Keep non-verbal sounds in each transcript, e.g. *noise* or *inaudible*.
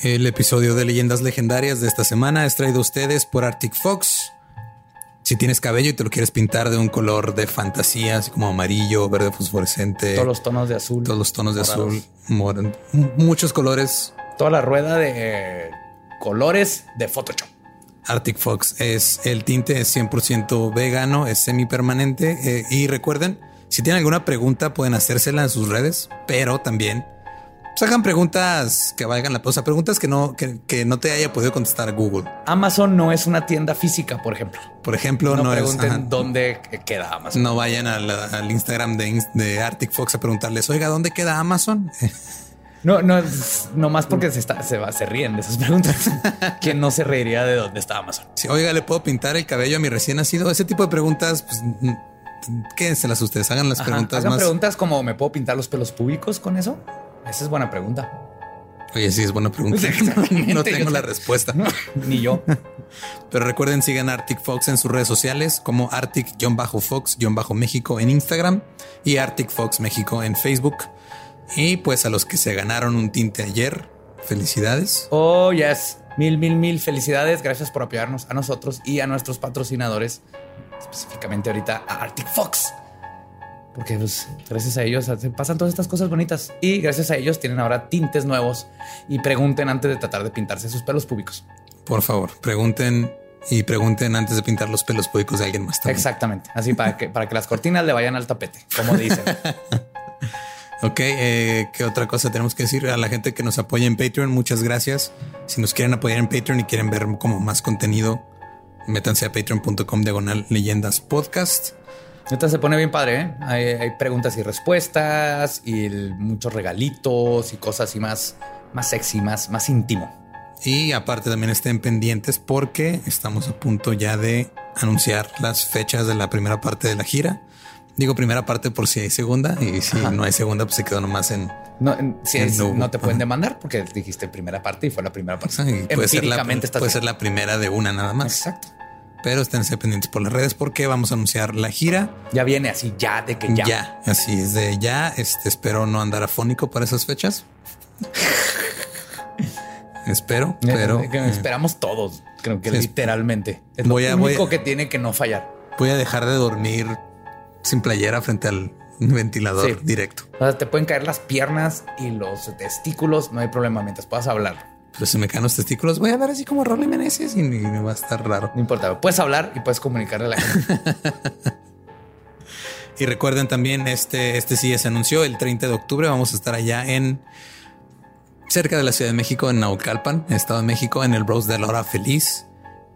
El episodio de Leyendas Legendarias de esta semana es traído a ustedes por Arctic Fox. Si tienes cabello y te lo quieres pintar de un color de fantasía, así como amarillo, verde fosforescente, Todos los tonos de azul. todos los tonos de morados. azul, muchos colores. Toda la rueda de colores de Photoshop. Arctic Fox es el tinte, es 100% vegano, es semipermanente. eh, y recuerden, si tienen alguna pregunta, pueden hacérsela en sus redes, pero también sacan preguntas que valgan la pena, o sea, preguntas que no, que, que no te haya podido contestar Google. Amazon no es una tienda física, por ejemplo. Por ejemplo, No, no, pregunten dónde queda Amazon. no vayan al Instagram de, de Arctic Fox a preguntarles, oiga, ¿dónde queda Amazon? *laughs* No, no, es- no más porque se, está, se, va- se ríen de esas preguntas. *laughs* ¿Quién no se reiría de dónde está Amazon? Si, oiga, ¿le puedo pintar el cabello a mi recién nacido? Ese tipo de preguntas, pues quédenselas ustedes, hagan las Ajá, preguntas hagan más. preguntas como ¿me puedo pintar los pelos públicos con eso? Esa es buena pregunta. Oye, sí, es buena pregunta. *laughs* *laughs* No tengo la respuesta. Ni yo. *laughs* Pero recuerden, sigan a Arctic Fox en sus redes sociales como Arctic-Fox-México en Instagram y Arctic Fox México en Facebook. Y pues a los que se ganaron un tinte ayer, felicidades. Oh, yes. Mil, mil, mil felicidades. Gracias por apoyarnos a nosotros y a nuestros patrocinadores, específicamente ahorita a Arctic Fox. Porque pues, gracias a ellos se pasan todas estas cosas bonitas y gracias a ellos tienen ahora tintes nuevos y pregunten antes de tratar de pintarse sus pelos públicos. Por favor, pregunten y pregunten antes de pintar los pelos públicos de alguien más. también. Exactamente. Así para que, para que las cortinas le vayan al tapete, como dicen. *laughs* Ok, eh, ¿qué otra cosa tenemos que decir? A la gente que nos apoya en Patreon, muchas gracias. Si nos quieren apoyar en Patreon y quieren ver como más contenido, métanse a patreon.com diagonal leyendas podcast. Neta se pone bien padre. ¿eh? Hay, hay preguntas y respuestas y el- muchos regalitos y cosas y más, más sexy, más, más íntimo. Y aparte también estén pendientes porque estamos a punto ya de anunciar las fechas de la primera parte de la gira. Digo primera parte por si hay segunda y si no hay segunda pues se quedó nomás en... No, en- si Sí, es- no te pueden Ajá. demandar porque dijiste primera parte y fue la primera parte. y puede ser la, puede ser la primera de una nada más. Exacto. Pero esténse pendientes por las redes porque vamos a anunciar la gira. Ya viene así, ya de que ya. Ya, así es de ya. Este espero no andar afónico para esas fechas. *laughs* espero, Eh, pero eh, esperamos todos, creo que es- literalmente. Es Voy lo a- voy único a- que tiene que no fallar. voy a dejar de dormir sin playera frente al ventilador Sí. directo. O sea, te pueden caer las piernas y los testículos, no hay problema mientras puedas hablar. Pero si me caen los testículos, voy a ver así como Rolly Meneses y y me va a estar raro. No importa, puedes hablar y puedes comunicarle a la gente. *laughs* Y recuerden también, este, este sí ya se anunció el 30 de octubre. Vamos a estar allá en cerca de la Ciudad de México, en Naucalpan, Estado de México, en el Bros de la Hora Feliz.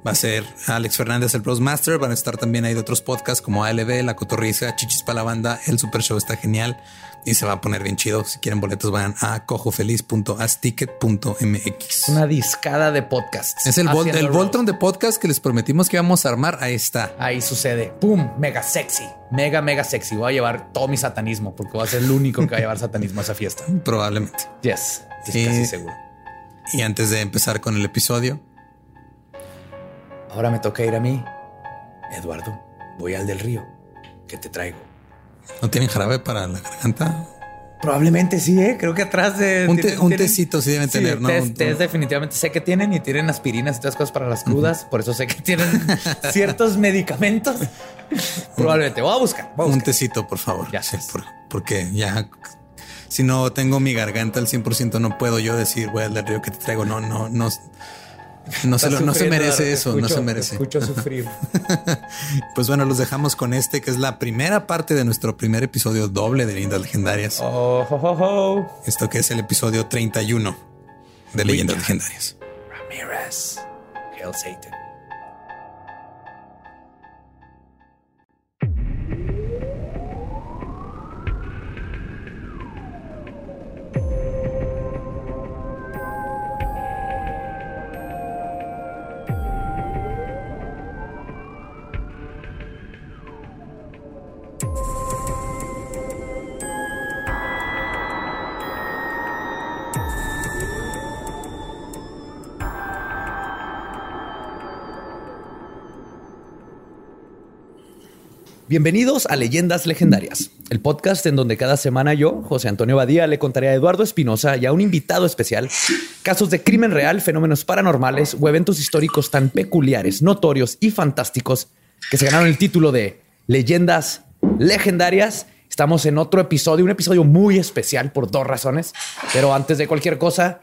Va a ser Alex Fernández, el Bros Master. Van a estar también ahí de otros podcasts como ALB, La Cotorriza, Chichis para la Banda. El Super Show está genial y se va a poner bien chido. Si quieren boletos, vayan a cojofeliz.asticket.mx. Una discada de podcasts. Es el, Vol- el. Voltron de podcast que les prometimos que íbamos a armar. Ahí está. Ahí sucede. ¡Pum! Mega sexy. Mega, mega sexy. Voy a llevar todo mi satanismo porque voy a ser el único que va a llevar satanismo a esa fiesta. *laughs* Probablemente. Yes. Es Eh, casi seguro. Y antes de empezar con el episodio, Ahora me toca ir a mí. Eduardo, voy al del río. ¿Qué te traigo? ¿No tienen jarabe para la garganta? Probablemente sí, ¿eh? Creo que atrás de... Un, te- tienen- un tecito sí deben Sí, tener, ¿no? Un- tés definitivamente sé que tienen y tienen aspirinas y otras cosas para las crudas. Por eso sé que tienen *laughs* ciertos medicamentos. Probablemente. Voy a buscar. Voy a un buscar. tecito, por favor. Ya Sí, por- porque ya, si no tengo mi garganta al 100%, no puedo yo decir, voy al río que te traigo. No, no, no. *laughs* No se, lo- no se merece eso, no se merece. Escucho sufrir. *laughs* Pues bueno, los dejamos con este, que es la primera parte de nuestro primer episodio doble de Leyendas Legendarias. Oh, ho, ho, ho. Esto que es el episodio 31 de Leyendas Legendarias. Ramirez. Hail Satan. Bienvenidos a Leyendas Legendarias, el podcast en donde cada semana yo, José Antonio Badía, le contaré a Eduardo Espinosa y a un invitado especial casos de crimen real, fenómenos paranormales o eventos históricos tan peculiares, notorios y fantásticos que se ganaron el título de Leyendas Legendarias. Estamos en otro episodio, un episodio muy especial por dos razones, pero antes de cualquier cosa,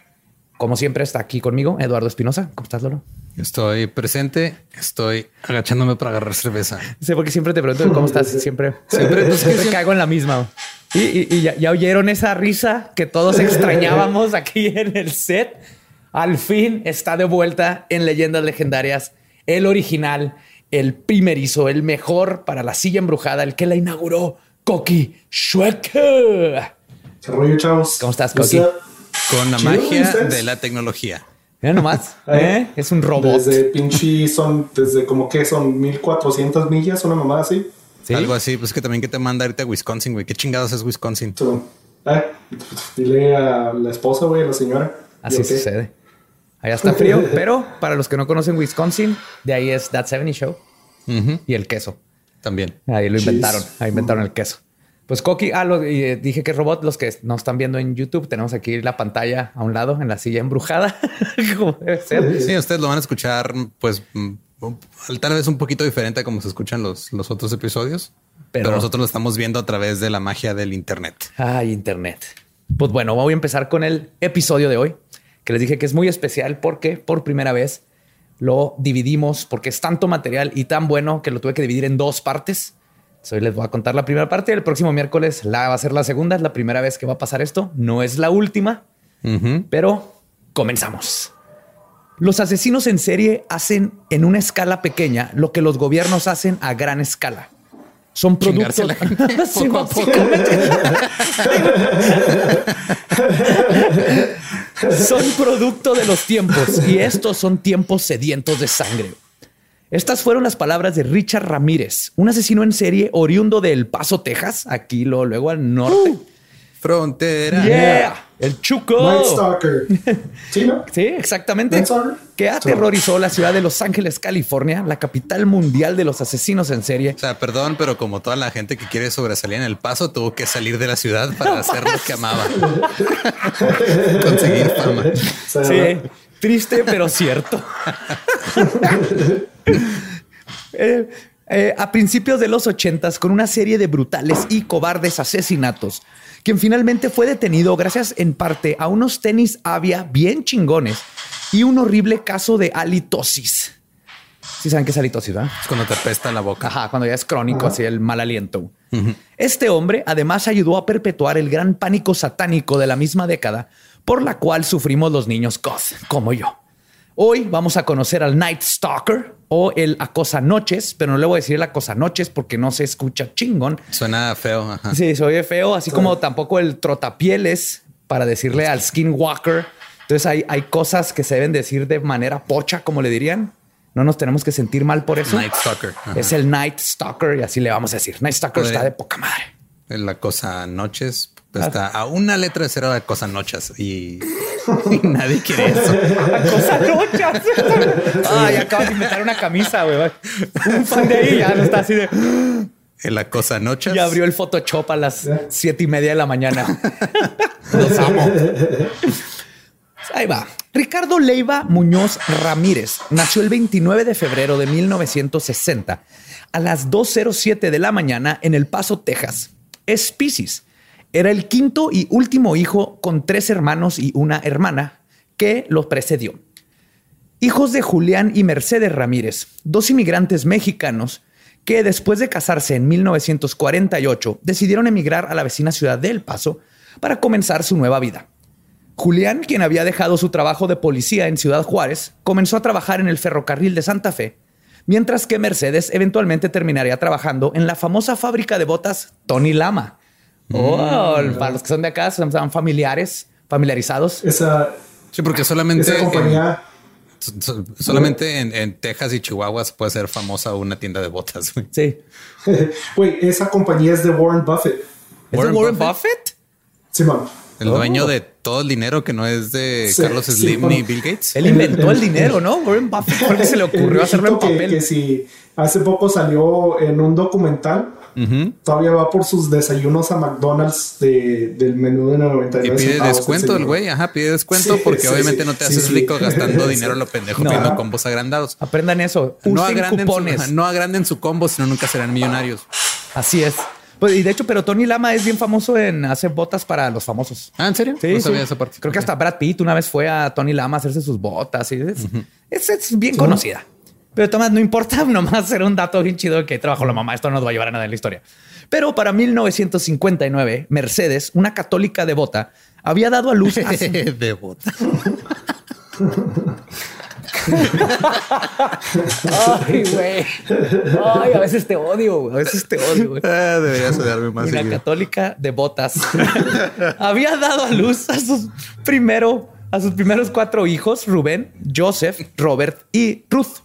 como siempre está aquí conmigo Eduardo Espinosa. ¿Cómo estás, Lolo? Estoy presente, estoy agachándome para agarrar cerveza. Sí, porque siempre te pregunto cómo estás. Siempre, siempre, pues, siempre caigo en la misma. Y, ya, oyeron esa risa que todos extrañábamos aquí en el set. Al fin está de vuelta en Leyendas Legendarias, el original, el primerizo, el mejor para la silla embrujada, el que la inauguró, Koki Shuek. chavos. ¿Cómo estás, Koki? Con la magia de la tecnología. Mira nomás, *laughs* ¿eh? es un robot. Desde pinche son, desde como que son 1400 millas, una mamá así. Algo así, pues que también que te manda irte a Wisconsin, güey. ¿Qué chingados es Wisconsin? dile a la esposa, güey, a la señora. Así sucede. Allá está frío, *laughs* pero para los que no conocen Wisconsin, de ahí es That 70 Show y el queso. También. Ahí lo inventaron, ahí inventaron el queso. Pues Coqui, ah, lo, eh, dije que robot. Los que nos están viendo en YouTube, tenemos aquí la pantalla a un lado en la silla embrujada. *laughs* como debe ser. Sí, ustedes lo van a escuchar, pues mm, tal vez un poquito diferente a como se escuchan los, los otros episodios, pero, nosotros lo estamos viendo a través de la magia del Internet. Ay, Internet. Pues bueno, voy a empezar con el episodio de hoy, que les dije que es muy especial porque por primera vez lo dividimos porque es tanto material y tan bueno que lo tuve que dividir en dos partes. Hoy les voy a contar la primera parte. El próximo miércoles la va a ser la segunda. Es la primera vez que va a pasar esto. No es la última, pero comenzamos. Los asesinos en serie hacen en una escala pequeña lo que los gobiernos hacen a gran escala. Son productos. *laughs* *laughs* son producto de los tiempos y estos son tiempos sedientos de sangre. Estas fueron las palabras de Richard Ramírez, un asesino en serie oriundo de El Paso, Texas, aquí lo, luego al norte. Uh, frontera. Yeah, el Chuco. Night Stalker. *laughs* ¿Sí, no? sí, exactamente. Que aterrorizó la ciudad de Los Ángeles, California, la capital mundial de los asesinos en serie. O sea, perdón, pero como toda la gente que quiere sobresalir en El Paso, tuvo que salir de la ciudad para *laughs* hacer lo que amaba. *laughs* Conseguir fama. Sí. Triste, pero cierto. *laughs* Eh, eh, a principios de los ochentas, con una serie de brutales y cobardes asesinatos, quien finalmente fue detenido gracias en parte a unos tenis Avia bien chingones y un horrible caso de halitosis. Si saben qué es halitosis, ¿verdad? Es cuando te pesta la boca. Ajá, cuando ya es crónico, así el mal aliento. Este hombre además ayudó a perpetuar el gran pánico satánico de la misma década por la cual sufrimos los niños goth, como yo. Hoy vamos a conocer al Night Stalker o el Acosa Noches, pero no le voy a decir el Acosa Noches porque no se escucha chingón. Suena feo. Sí, se oye feo, así como tampoco el Trotapieles para decirle al Skinwalker. Entonces hay, hay cosas que se deben decir de manera pocha, como le dirían. No nos tenemos que sentir mal por eso. Night Stalker. Es el Night Stalker y así le vamos a decir. Night Stalker está de poca madre. El Acosa Noches Está a una letra de cero de Cosa Nochas y, nadie quiere *laughs* eso. Cosa Nochas. Ay, acabas de inventar una camisa, güey. Un fan de ahí ya no está así de. En la cosa. Y abrió el Photoshop a las siete y media de la mañana. *laughs* Los amo. Ahí va. Ricardo Leiva Muñoz Ramírez nació el 29 de febrero de 1960 a las 2.07 de la mañana en El Paso, Texas. Es Pisces era el quinto y último hijo con tres hermanos y una hermana que lo precedió. Hijos de Julián y Mercedes Ramírez, dos inmigrantes mexicanos que después de casarse en 1948 decidieron emigrar a la vecina ciudad de El Paso para comenzar su nueva vida. Julián, quien había dejado su trabajo de policía en Ciudad Juárez, comenzó a trabajar en el ferrocarril de Santa Fe, mientras que Mercedes eventualmente terminaría trabajando en la famosa fábrica de botas Tony Lama, Oh, mm. para los que son de acá, son, familiares, familiarizados. Esa. Sí, porque solamente. Esa compañía. solamente en, Texas y Chihuahua puede ser famosa una tienda de botas. Sí. *laughs* Güey, esa compañía es de Warren Buffett. ¿Es de Warren Buffett? Sí, man. El Oh. dueño de todo el dinero que no es de Sí, Carlos Slim ni Bill Gates. Él inventó el dinero, ¿no? Warren Buffett fue el que se le *laughs* ocurrió hacerlo en que, papel. que si hace poco salió en un documental, todavía va por sus desayunos a McDonald's de- del menú de 99 Y pide centavos, descuento el güey, ajá, pide descuento Sí, porque sí, obviamente sí. no te Sí, haces sí. rico gastando Sí. *laughs* dinero a lo pendejo No. pidiendo combos agrandados. Aprendan eso. Usen No agranden, cupones. su, no agranden su combo, sino nunca serán millonarios. Así es. Pues, y de hecho, pero Tony Lama es bien famoso en hacer botas para los famosos. Ah, ¿en serio? Sí, no sí. sabía esa parte. Creo que hasta Brad Pitt una vez fue a Tony Lama a hacerse sus botas. Y es, es- es bien conocida. Pero Tomás, no importa, *laughs* nomás era un dato bien chido que trabajó la mamá. Esto no nos va a llevar a nada en la historia. Pero para 1959, Mercedes, una católica devota, había dado a luz a *laughs* su-. Ay, güey. Ay, a veces te odio, güey. A veces te odio, güey. Ah, deberías odiarme más Una seguido. católica de botas *laughs* había dado a luz a sus primero, a sus primeros cuatro hijos, Rubén, Joseph, Robert y Ruth.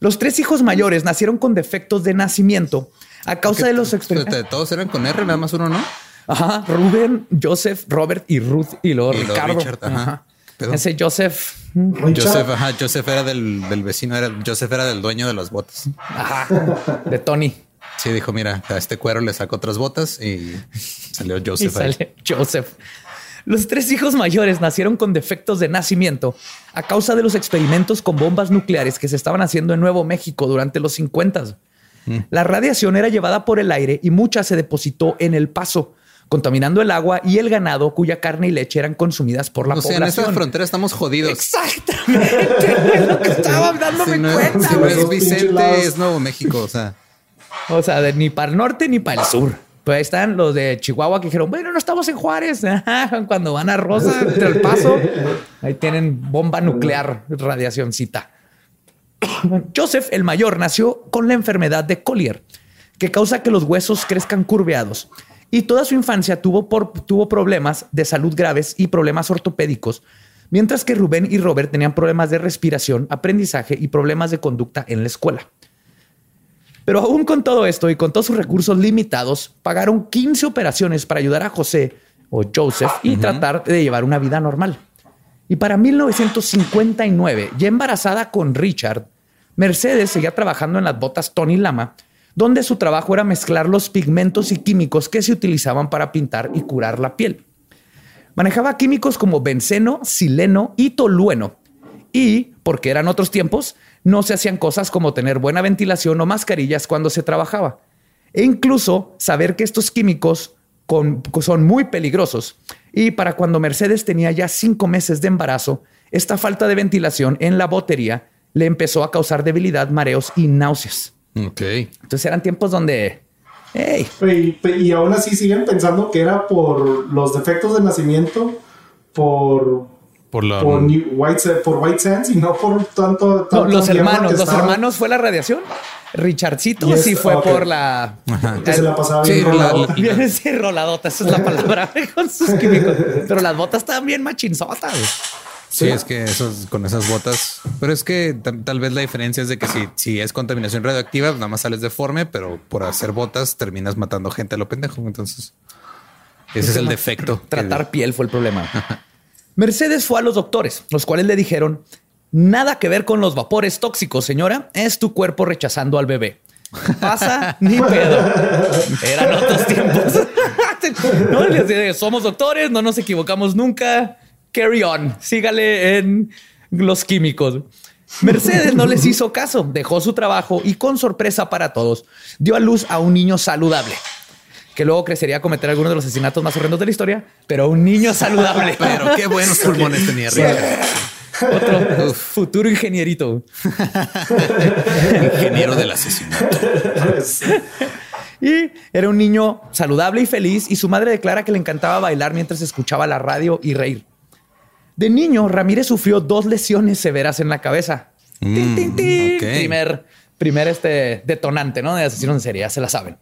Los tres hijos mayores nacieron con defectos de nacimiento a causa de los experimentos. Todos eran con R, nada más uno, ¿no? Ajá, Rubén, Joseph, Robert y Ruth y luego Y Ricardo. Richard, ajá. Pedo. Ese Joseph, Richard, Joseph, ajá, Joseph era del, del vecino, era, Joseph era del dueño de las botas. ajá, de Tony. Sí, dijo, mira, a este cuero le saco otras botas y salió Y Joseph. ahí. sale Joseph. Los tres hijos mayores nacieron con defectos de nacimiento a causa de los experimentos con bombas nucleares que se estaban haciendo en Nuevo México durante los 50. La radiación era llevada por el aire y mucha se depositó en el paso, contaminando el agua y el ganado cuya carne y leche eran consumidas por la O sea, en esta población. frontera estamos jodidos. Exactamente. *laughs* es lo que estaba dándome Si no, cuenta. si no es Vicente, es Nuevo México. O sea, O sea, de ni para el norte ni para el sur. Pues ahí están los de Chihuahua que dijeron, bueno, no estamos en Juárez. *laughs* Cuando van a Rosa, entre el paso, ahí tienen bomba nuclear, radiacióncita. *coughs* Joseph, el mayor, nació con la enfermedad de Collier, que causa que los huesos crezcan curveados. Y toda su infancia tuvo, por- tuvo problemas de salud graves y problemas ortopédicos, mientras que Rubén y Robert tenían problemas de respiración, aprendizaje y problemas de conducta en la escuela. Pero aún con todo esto y con todos sus recursos limitados, pagaron 15 operaciones para ayudar a José o Joseph y tratar de llevar una vida normal. Y para 1959, ya embarazada con Richard, Mercedes seguía trabajando en las botas Tony Lama, donde su trabajo era mezclar los pigmentos y químicos que se utilizaban para pintar y curar la piel. Manejaba químicos como benceno, sileno y tolueno. Y, porque eran otros tiempos, no se hacían cosas como tener buena ventilación o mascarillas cuando se trabajaba. E incluso saber que estos químicos con- son muy peligrosos. Y para cuando Mercedes tenía ya cinco meses de embarazo, esta falta de ventilación en la botería le empezó a causar debilidad, mareos y náuseas. ok. Entonces eran tiempos donde, hey, Y, y aún así siguen pensando que era por los defectos de nacimiento, por, Por la. por, New- White, por White Sands y no por tanto. No, los hermanos, los estaba- hermanos fue la radiación. Richardcito Y es- sí fue por la. Que se la pasaba Sí, bien la- rolado. la- Viene *laughs* sí, roladota, esa es la palabra *laughs* con sus químicos. Pero las botas estaban bien machinzotas. Sí, es que esos, con esas botas. Pero es que tal, tal vez la diferencia es de que si, si es contaminación radioactiva, nada más sales deforme, pero por hacer botas terminas matando gente a lo pendejo. Entonces, ese es el defecto. Tratar piel fue el problema. *laughs* Mercedes fue a los doctores, los cuales le dijeron: Nada que ver con los vapores tóxicos, señora. Es tu cuerpo rechazando al bebé. Pasa ni *laughs* pedo. Eran otros tiempos. *laughs* no, somos doctores, no nos equivocamos nunca. Carry on. Sígale en los químicos. Mercedes no les hizo caso, dejó su trabajo y con sorpresa para todos, dio a luz a un niño saludable, que luego crecería a cometer algunos de los asesinatos más horrendos de la historia, pero un niño saludable. *laughs* Pero qué buenos pulmones tenía. Otro futuro ingenierito. *laughs* Ingeniero del asesinato. Y era un niño saludable y feliz y su madre declara que le encantaba bailar mientras escuchaba la radio y reír. De niño, Ramírez sufrió dos lesiones severas en la cabeza. Tin, tin, tin. ok. Primer, primer este detonante, ¿no? De asesinos en serie, ya se la saben.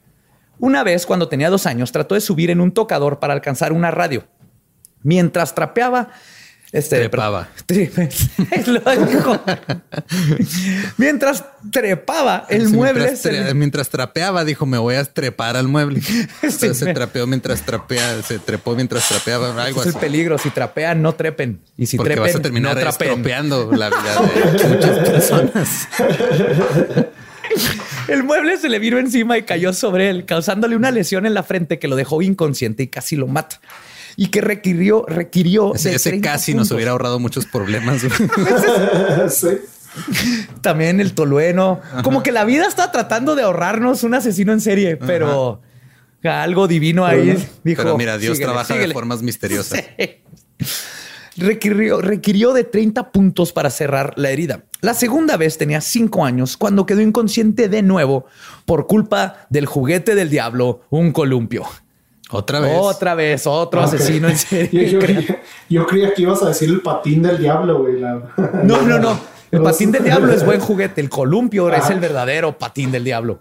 Una vez, cuando tenía dos años, trató de subir en un tocador para alcanzar una radio. Mientras trapeaba, Este, Trepaba. *laughs* *laughs* Dijo. mientras trepaba, el Sí, mueble mientras, le- mientras trapeaba, dijo, me voy a trepar al mueble. *laughs* Entonces se trapeó mientras trapea, se trepó mientras trapeaba, algo es el así. peligro. Si trapean, no trepen. Y si Porque trepen, vas a terminar no la vida de muchas personas. *laughs* El mueble se le vino encima y cayó sobre él, causándole una lesión en la frente que lo dejó inconsciente y casi lo mata. Y que requirió, requirió Ese, de ese 30 casi nos hubiera ahorrado muchos problemas. *laughs* sí. También el tolueno. Como que la vida está tratando de ahorrarnos un asesino en serie, pero algo divino ahí Pero no. dijo. Pero mira, Dios "Síguele, trabaja síguele". de formas misteriosas. *laughs* Sí. Requirió, requirió de 30 puntos para cerrar la herida. La segunda vez tenía 5 años cuando quedó inconsciente de nuevo por culpa del juguete del diablo, un columpio. Otra vez. Otra vez, otro asesino en serie. *laughs* yo, creía- yo creía que ibas a decir el patín del diablo, güey. la- *laughs* No, no, no. El patín del diablo es buen juguete. El columpio es Ajá. el verdadero patín del diablo.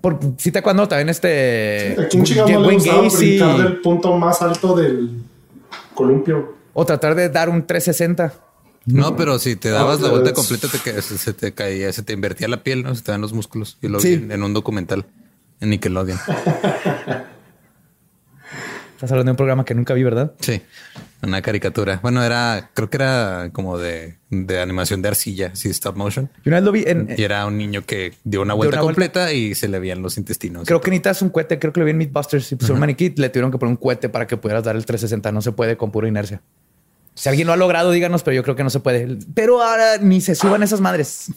Por, si te acuerdo también este ¿A quién chingado no le gustaba brincar del punto más alto del columpio? O tratar de dar un 360. No, pero si te dabas la vuelta es- completa, te ca- se, te caía, se te invertía la piel, ¿no? Se te dan los músculos. Y lo Sí. vi en, en un documental en Nickelodeon. Estás hablando de un programa que nunca vi, ¿verdad? Sí, una caricatura. Bueno, era, creo que era como de, de animación de arcilla, sí, stop motion. Yo una vez lo vi en. Y era un niño que dio una vuelta una vuelta. completa y se le veían los intestinos. Creo que necesitas un cohete. Creo que lo vi en Meatbusters. Y pusieron un maniquí. Le tuvieron que poner un cohete para que pudieras dar el 360. No se puede con pura inercia. Si alguien lo ha logrado, díganos, pero yo creo que no se puede. Pero ahora ni se suban esas madres.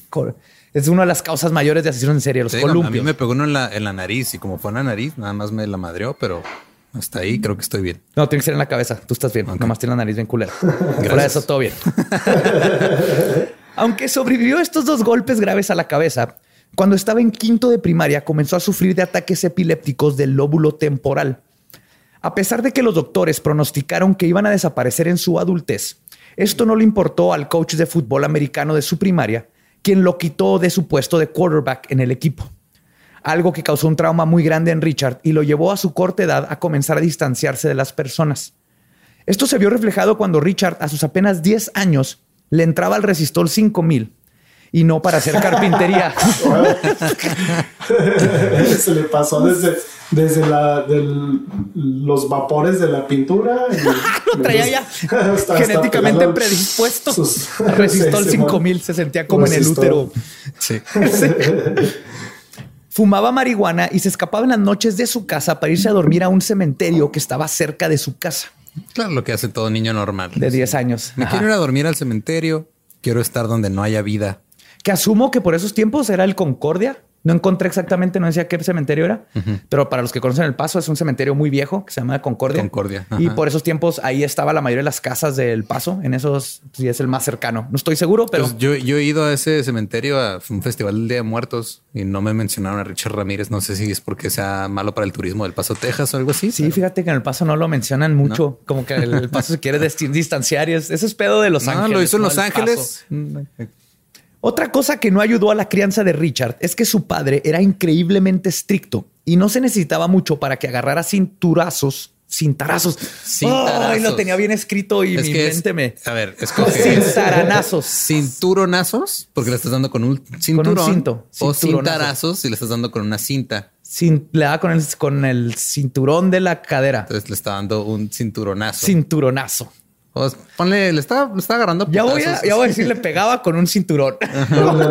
Es una de las causas mayores de asesinos en serie, los Te digo, a mí columpios. me pegó uno en la, en la nariz y como fue en la nariz, nada más me la madreó, pero hasta ahí creo que estoy bien. No, tiene que ser en la cabeza. Tú estás bien. Ok. Nomás tiene la nariz bien culera. *laughs* Fuera de eso, todo bien. *laughs* Aunque sobrevivió estos dos golpes graves a la cabeza, cuando estaba en quinto de primaria comenzó a sufrir de ataques epilépticos del lóbulo temporal. A pesar de que los doctores pronosticaron que iban a desaparecer en su adultez, esto no le importó al coach de fútbol americano de su primaria, quien lo quitó de su puesto de quarterback en el equipo. Algo que causó un trauma muy grande en Richard y lo llevó a su corta edad a comenzar a distanciarse de las personas. Esto se vio reflejado cuando Richard, a sus apenas 10 años, le entraba al resistor 5000 y no para hacer carpintería. *laughs* Se le pasó desde, desde la, del- los vapores de la pintura. y- Lo *laughs* traía ya *laughs* hasta- genéticamente predispuesto sus- al resistor Sí, sí, 5000. Se sentía como en el útero. Sí. Fumaba marihuana y se escapaba en las noches de su casa para irse a dormir a un cementerio que estaba cerca de su casa Claro, lo que hace todo niño normal. de 10 años. Me Ajá. quiero ir a dormir al cementerio. Quiero estar donde no haya vida. Que asumo que por esos tiempos era el Concordia. No encontré exactamente, no decía qué cementerio era, pero para los que conocen el Paso es un cementerio muy viejo que se llama Concordia. Concordia, Y por esos tiempos ahí estaba la mayoría de las casas del Paso. En esos sí es el más cercano. No estoy seguro, pero Pues yo, yo he ido a ese cementerio a un festival del Día de Muertos y no me mencionaron a Richard Ramírez. No sé si es porque sea malo para el turismo del Paso, Texas o algo así. sí, pero- fíjate que en el Paso no lo mencionan mucho. Como que el, Paso se quiere *laughs* distanciar y es, eso es pedo de Los No, Ángeles. lo hizo en Los del Paso. Otra cosa que no ayudó a la crianza de Richard es que su padre era increíblemente estricto y no se necesitaba mucho para que agarrara cinturazos, cintarazos. Cintarazos. Ay, lo tenía bien escrito y Es mi es- mente me. a ver, escoge Cintaranazos. cinturonazos porque le estás dando con un cinturón cinto, o cintarazos si le estás dando con una cinta. Cin- le da con el, con el cinturón de la cadera. Entonces le está dando un cinturonazo. Cinturonazo. O s- ponle, le está, le está agarrando. Ya voy, a, ya voy a decir, le pegaba con un cinturón. Sí, le-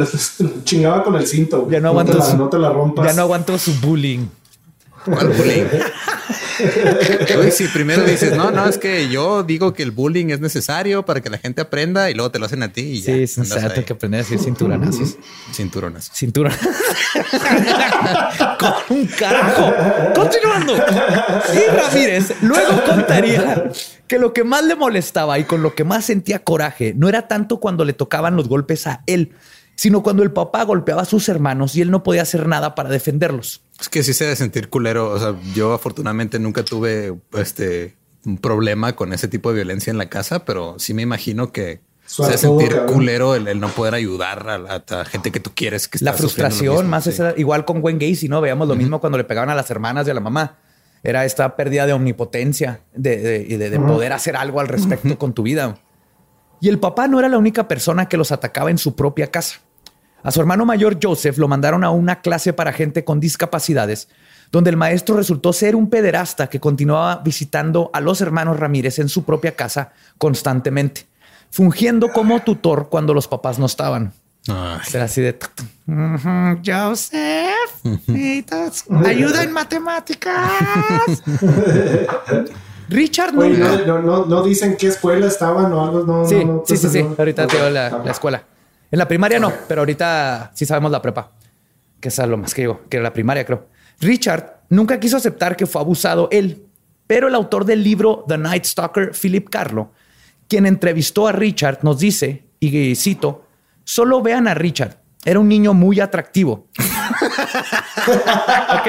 *laughs* le- chingaba con el cinto. Ya no te aguanto la- su- no te la rompas. Ya no aguanto su bullying. ¿Cuál bullying? *laughs* Uy, si primero dices, no, no, es que yo digo que el bullying es necesario para que la gente aprenda y luego te lo hacen a ti y ya. Sí, tengo que aprender a decir cinturonazos. *laughs* Cinturonazo. Cinturón. *laughs* con un carajo. Continuando. Y Ramírez luego contaría que lo que más le molestaba y con lo que más sentía coraje no era tanto cuando le tocaban los golpes a él, sino cuando el papá golpeaba a sus hermanos y él no podía hacer nada para defenderlos. Es que sí se debe sentir culero. O sea, yo afortunadamente nunca tuve este un problema con ese tipo de violencia en la casa, pero sí me imagino que se debe Suertudo, sentir cabrón. culero el, el no poder ayudar a, la- a gente que tú quieres que La está frustración, mismo, más sí. esa, igual con Gwen Gacy, ¿no? Veíamos lo mismo cuando le pegaban a las hermanas y a la mamá. Era esta pérdida de omnipotencia, de, de, poder hacer algo al respecto con tu vida. Y el papá no era la única persona que los atacaba en su propia casa. A su hermano mayor Joseph lo mandaron a una clase para gente con discapacidades, donde el maestro resultó ser un pederasta que continuaba visitando a los hermanos Ramírez en su propia casa constantemente, fungiendo como tutor cuando los papás no estaban. Era así de Joseph, ayuda en matemáticas. *laughs* Richard no, dicen qué escuela estaban o algo. No, sí, sí, sí, sí. Ahorita te la, la, escuela. En la primaria no, pero ahorita sí sabemos la prepa, que es lo más que digo, que era la primaria, creo. Richard nunca quiso aceptar que fue abusado él, pero el autor del libro The Night Stalker, Philip Carlo, quien entrevistó a Richard, nos dice, y cito, solo vean a Richard, era un niño muy atractivo. ¿Ok?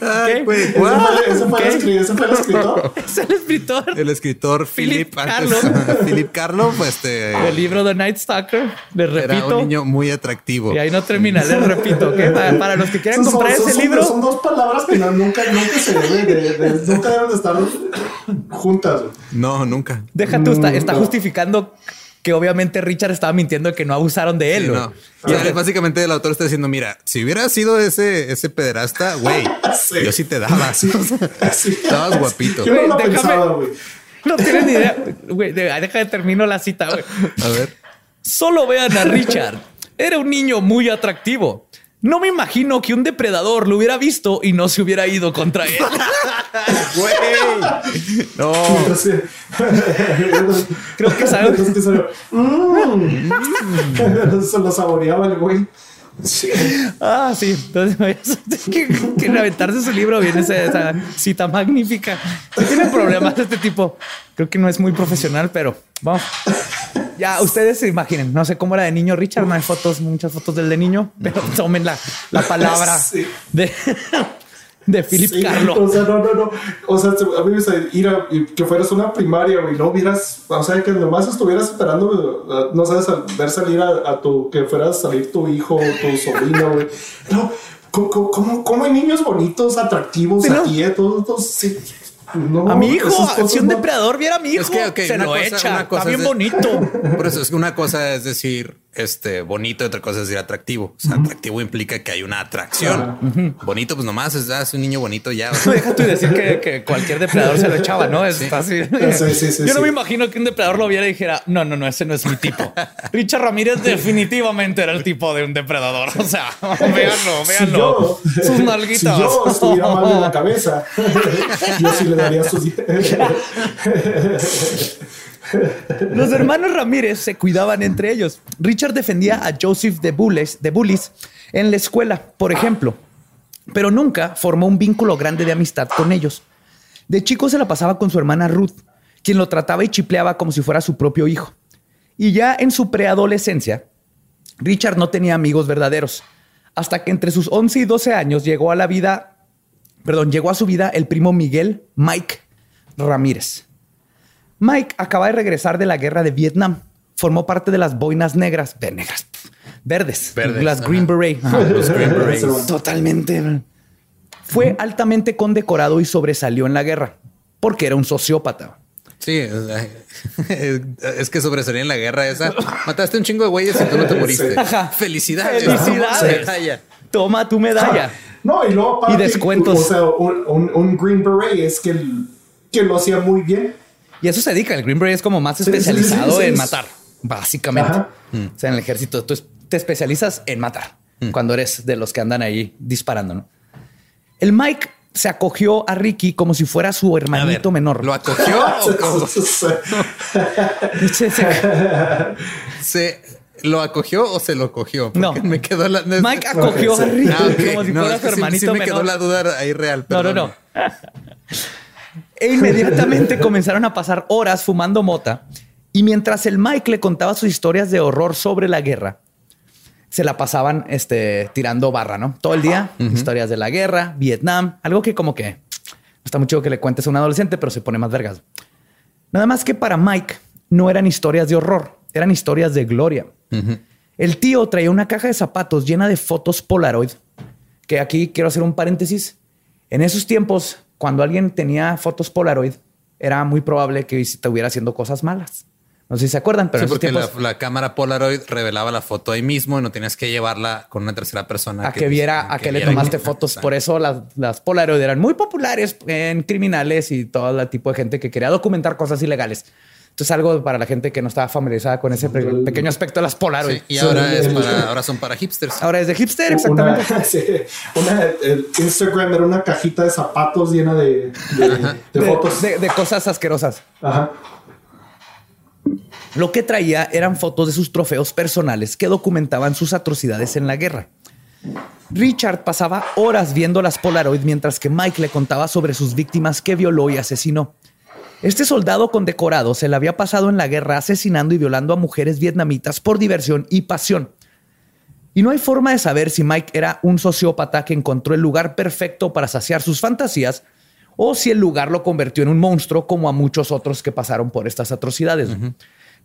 Ay, ¿Ese, fue, el escritor? *laughs* Es el escritor. El escritor Philip, Carlo. Philip Carlo, pues este. El libro The Night Stalker. Les repito. Era un niño muy atractivo. Y ahí no termina, les repito. que *laughs* para, los que quieran comprar ese libro. Son dos palabras que nunca, nunca se deben de, nunca deben de estar juntas. No, nunca. Deja tú, está, está justificando que obviamente Richard estaba mintiendo de que no abusaron de él. Y básicamente el autor está diciendo, mira, si hubiera sido ese, ese pederasta, güey, yo sí te daba. *laughs* Estabas guapito. Yo no lo pensaba, güey. No tienes ni idea. Güey, deja de terminar la cita, güey. A ver. Solo vean a Richard. Era un niño muy atractivo. No me imagino que un depredador lo hubiera visto y no se hubiera ido contra él. *laughs* Güey. No. *laughs* Creo que sabe. Mm. *laughs* Se lo saboreaba el güey. Sí. Ah, sí. Entonces, que, que aventarse su libro viene esa, cita magnífica. Tiene problemas de este tipo, creo que no es muy profesional, pero vamos. Ya ustedes se imaginen, no sé cómo era de niño Richard, no hay fotos, muchas fotos del de niño, pero tomen la, la palabra *laughs* de, de Philip Carlo. O sea, no, no, no. O sea, a mí me ir a que fueras una primaria, güey, no hubieras, o sea, que nomás estuvieras esperando, no sabes, ver salir a, tu, que fuera a salir tu hijo tu sobrino, güey. No, ¿cómo, cómo, cómo, hay niños bonitos, atractivos aquí, eh? todos, todos, sí a mi hijo, si un depredador viera a mi hijo, se lo echa. Está bien bonito. *laughs* Por eso es que una cosa es decir, este bonito, otra cosa es decir atractivo. O sea, atractivo implica que hay una atracción. Bonito, pues nomás es, ah, un niño bonito ya. deja tú decir que, cualquier depredador se lo echaba, ¿no? Es fácil. *laughs* Yo no me imagino que un depredador lo viera y dijera, no, no, no, ese no es mi tipo. *laughs* Richard Ramírez definitivamente era el tipo de un depredador. O sea, *laughs* véanlo, véanlo. Sus nalguitas. Si yo estuviera mal en la cabeza, yo sí le daría sus... Los hermanos Ramírez se cuidaban entre ellos. Richard defendía a Joseph de Bullis, en la escuela, por ejemplo, pero nunca formó un vínculo grande de amistad con ellos. De chico se la pasaba con su hermana Ruth, quien lo trataba y chipleaba como si fuera su propio hijo. Y ya en su preadolescencia, Richard no tenía amigos verdaderos, hasta que entre sus 11 y 12 años llegó a la vida, perdón, llegó a su vida el primo Miguel Mike Ramírez. Mike acaba de regresar de la guerra de Vietnam. Formó parte de las boinas negras, negras, verdes, las Green Beret. Los Green Berets. Totalmente. Fue altamente condecorado y sobresalió en la guerra porque era un sociópata. Sí, *laughs* es que sobresalió en la guerra esa. Mataste un chingo de güeyes y tú no te moriste. Felicidades. Felicidades. Toma tu medalla. No, y luego y descuentos. O sea, un, Green Beret es que, que lo hacía muy bien y eso se dedica. El Green Beret es como más especializado en matar, básicamente. O sea, en el ejército tú te especializas en matar mm. cuando eres de los que andan ahí disparando. ¿no? El Mike se acogió a Ricky como si fuera su hermanito menor. ¿Lo acogió? *laughs* *laughs* *laughs* se, ¿Lo acogió o se lo cogió? no. Me quedó la... Mike acogió a Ricky ah, como si fuera su hermanito menor. me quedó la duda ahí real. No, no, no. E inmediatamente *laughs* comenzaron a pasar horas fumando mota. Y mientras el Mike le contaba sus historias de horror sobre la guerra, se la pasaban este, tirando barra, ¿no? Todo el día, historias de la guerra, Vietnam, algo que como que está mucho que le cuentes a un adolescente, pero se pone más vergas. Nada más que para Mike no eran historias de horror, eran historias de gloria. El tío traía una caja de zapatos llena de fotos Polaroid, que aquí quiero hacer un paréntesis. En esos tiempos, cuando alguien tenía fotos Polaroid, era muy probable que estuviera haciendo cosas malas. No sé si se acuerdan, pero sí, porque la, cámara Polaroid revelaba la foto ahí mismo y no tenías que llevarla con una tercera persona. A que, viera, a que, le tomaste fotos. Por eso las, las, Polaroid eran muy populares en criminales y todo el tipo de gente que quería documentar cosas ilegales. Esto es algo para la gente que no estaba familiarizada con ese pequeño aspecto de las Polaroid. y ahora, es para, ahora son para hipsters. Ahora es de hipster, exactamente. *laughs* Una, Instagram era una cajita de zapatos llena de, de, fotos. De, cosas asquerosas. Ajá. Lo que traía eran fotos de sus trofeos personales que documentaban sus atrocidades en la guerra. Richard pasaba horas viendo las Polaroid mientras que Mike le contaba sobre sus víctimas que violó y asesinó. Este soldado condecorado se le había pasado en la guerra asesinando y violando a mujeres vietnamitas por diversión y pasión. Y no hay forma de saber si Mike era un sociópata que encontró el lugar perfecto para saciar sus fantasías o si el lugar lo convirtió en un monstruo como a muchos otros que pasaron por estas atrocidades.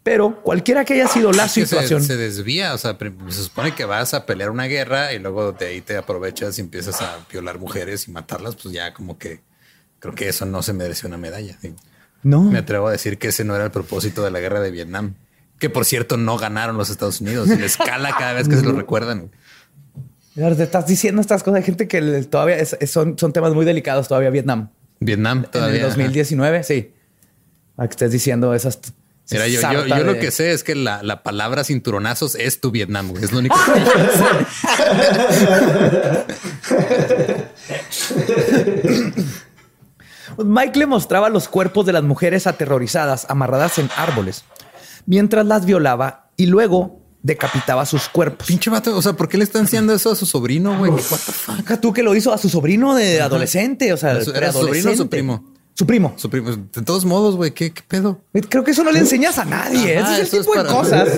Pero cualquiera que haya sido la situación. Se, desvía, o sea, se supone que vas a pelear una guerra y luego de ahí te aprovechas y empiezas a violar mujeres y matarlas, pues ya como que creo que eso no se merece una medalla. No. Me atrevo a decir que ese no era el propósito de la guerra de Vietnam. Que por cierto no ganaron los Estados Unidos y les cala cada vez que se lo *laughs* recuerdan. Te estás diciendo estas cosas. Hay gente que todavía son, son temas muy delicados todavía Vietnam. Vietnam todavía. En el 2019, sí. A que estés diciendo esas Mira, yo, yo, lo que sé es que la, la, palabra cinturonazos es tu Vietnam, Es lo único que *laughs* *laughs* Mike le mostraba los cuerpos de las mujeres aterrorizadas amarradas en árboles mientras las violaba y luego decapitaba sus cuerpos. Pinche vato, o sea, ¿por qué le están haciendo eso a su sobrino, güey? Tú que lo hizo a su sobrino de adolescente, o sea, era su sobrino o su primo. Su primo. Su primo. De todos modos, güey, ¿qué, pedo? Creo que eso no le enseñas a nadie. Ese es el tipo de cosas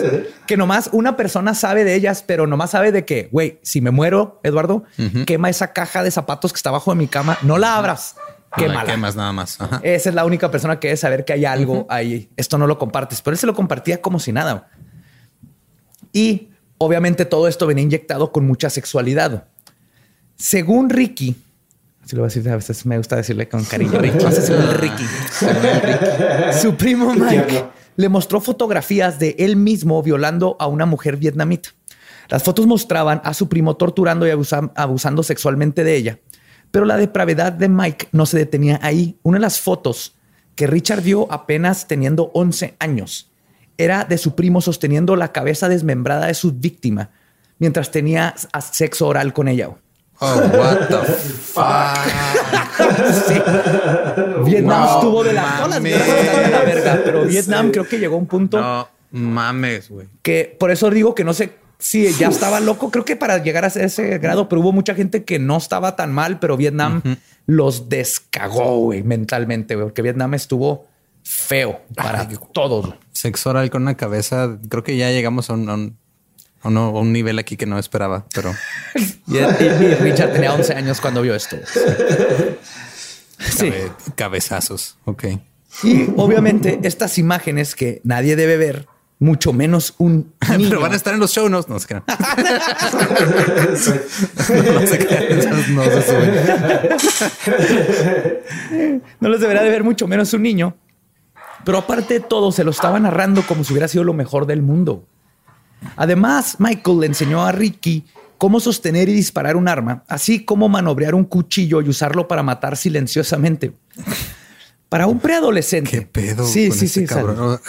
que nomás una persona sabe de ellas, pero nomás sabe de que, güey, si me muero, Eduardo, quema esa caja de zapatos que está abajo de mi cama. No la abras. Quémala. Quemas nada más. Esa es la única persona que debe saber que hay algo ahí. Esto no lo compartes. Pero él se lo compartía como si nada. Y obviamente todo esto venía inyectado con mucha sexualidad. Según Ricky, si lo voy a decir, a veces me gusta decirle con cariño, Ricky. Ricky. *laughs* Su primo Mike le mostró fotografías de él mismo violando a una mujer vietnamita. Las fotos mostraban a su primo torturando y abusando sexualmente de ella. Pero la depravedad de Mike no se detenía ahí. Una de las fotos que Richard vio apenas teniendo 11 años era de su primo sosteniendo la cabeza desmembrada de su víctima mientras tenía sexo oral con ella. Oh, what the *laughs* fuck. Vietnam estuvo de la, todas de la verga, pero Vietnam creo que llegó a un punto. No mames, güey. Que por eso digo que no sé si ya estaba loco. Creo que para llegar a ese grado, pero hubo mucha gente que no estaba tan mal, pero Vietnam los descagó, güey, mentalmente, güey, porque Vietnam estuvo feo para todos. Sexo oral con una cabeza. Creo que ya llegamos a un nivel aquí que no esperaba, pero. *laughs* y, Richard tenía 11 años cuando vio esto. sí. cabezazos. Ok. Y obviamente estas imágenes que nadie debe ver, mucho menos un *laughs* niño. Pero van a estar en los show notes. No se crean. *laughs* no No los deberá de ver mucho menos un niño. Pero aparte de todo, se lo estaba narrando como si hubiera sido lo mejor del mundo. Además, Michael le enseñó a Ricky cómo sostener y disparar un arma, así como manobrear un cuchillo y usarlo para matar silenciosamente. Para un preadolescente. ¿Qué pedo? Sí, sí, este sí. Cabrón?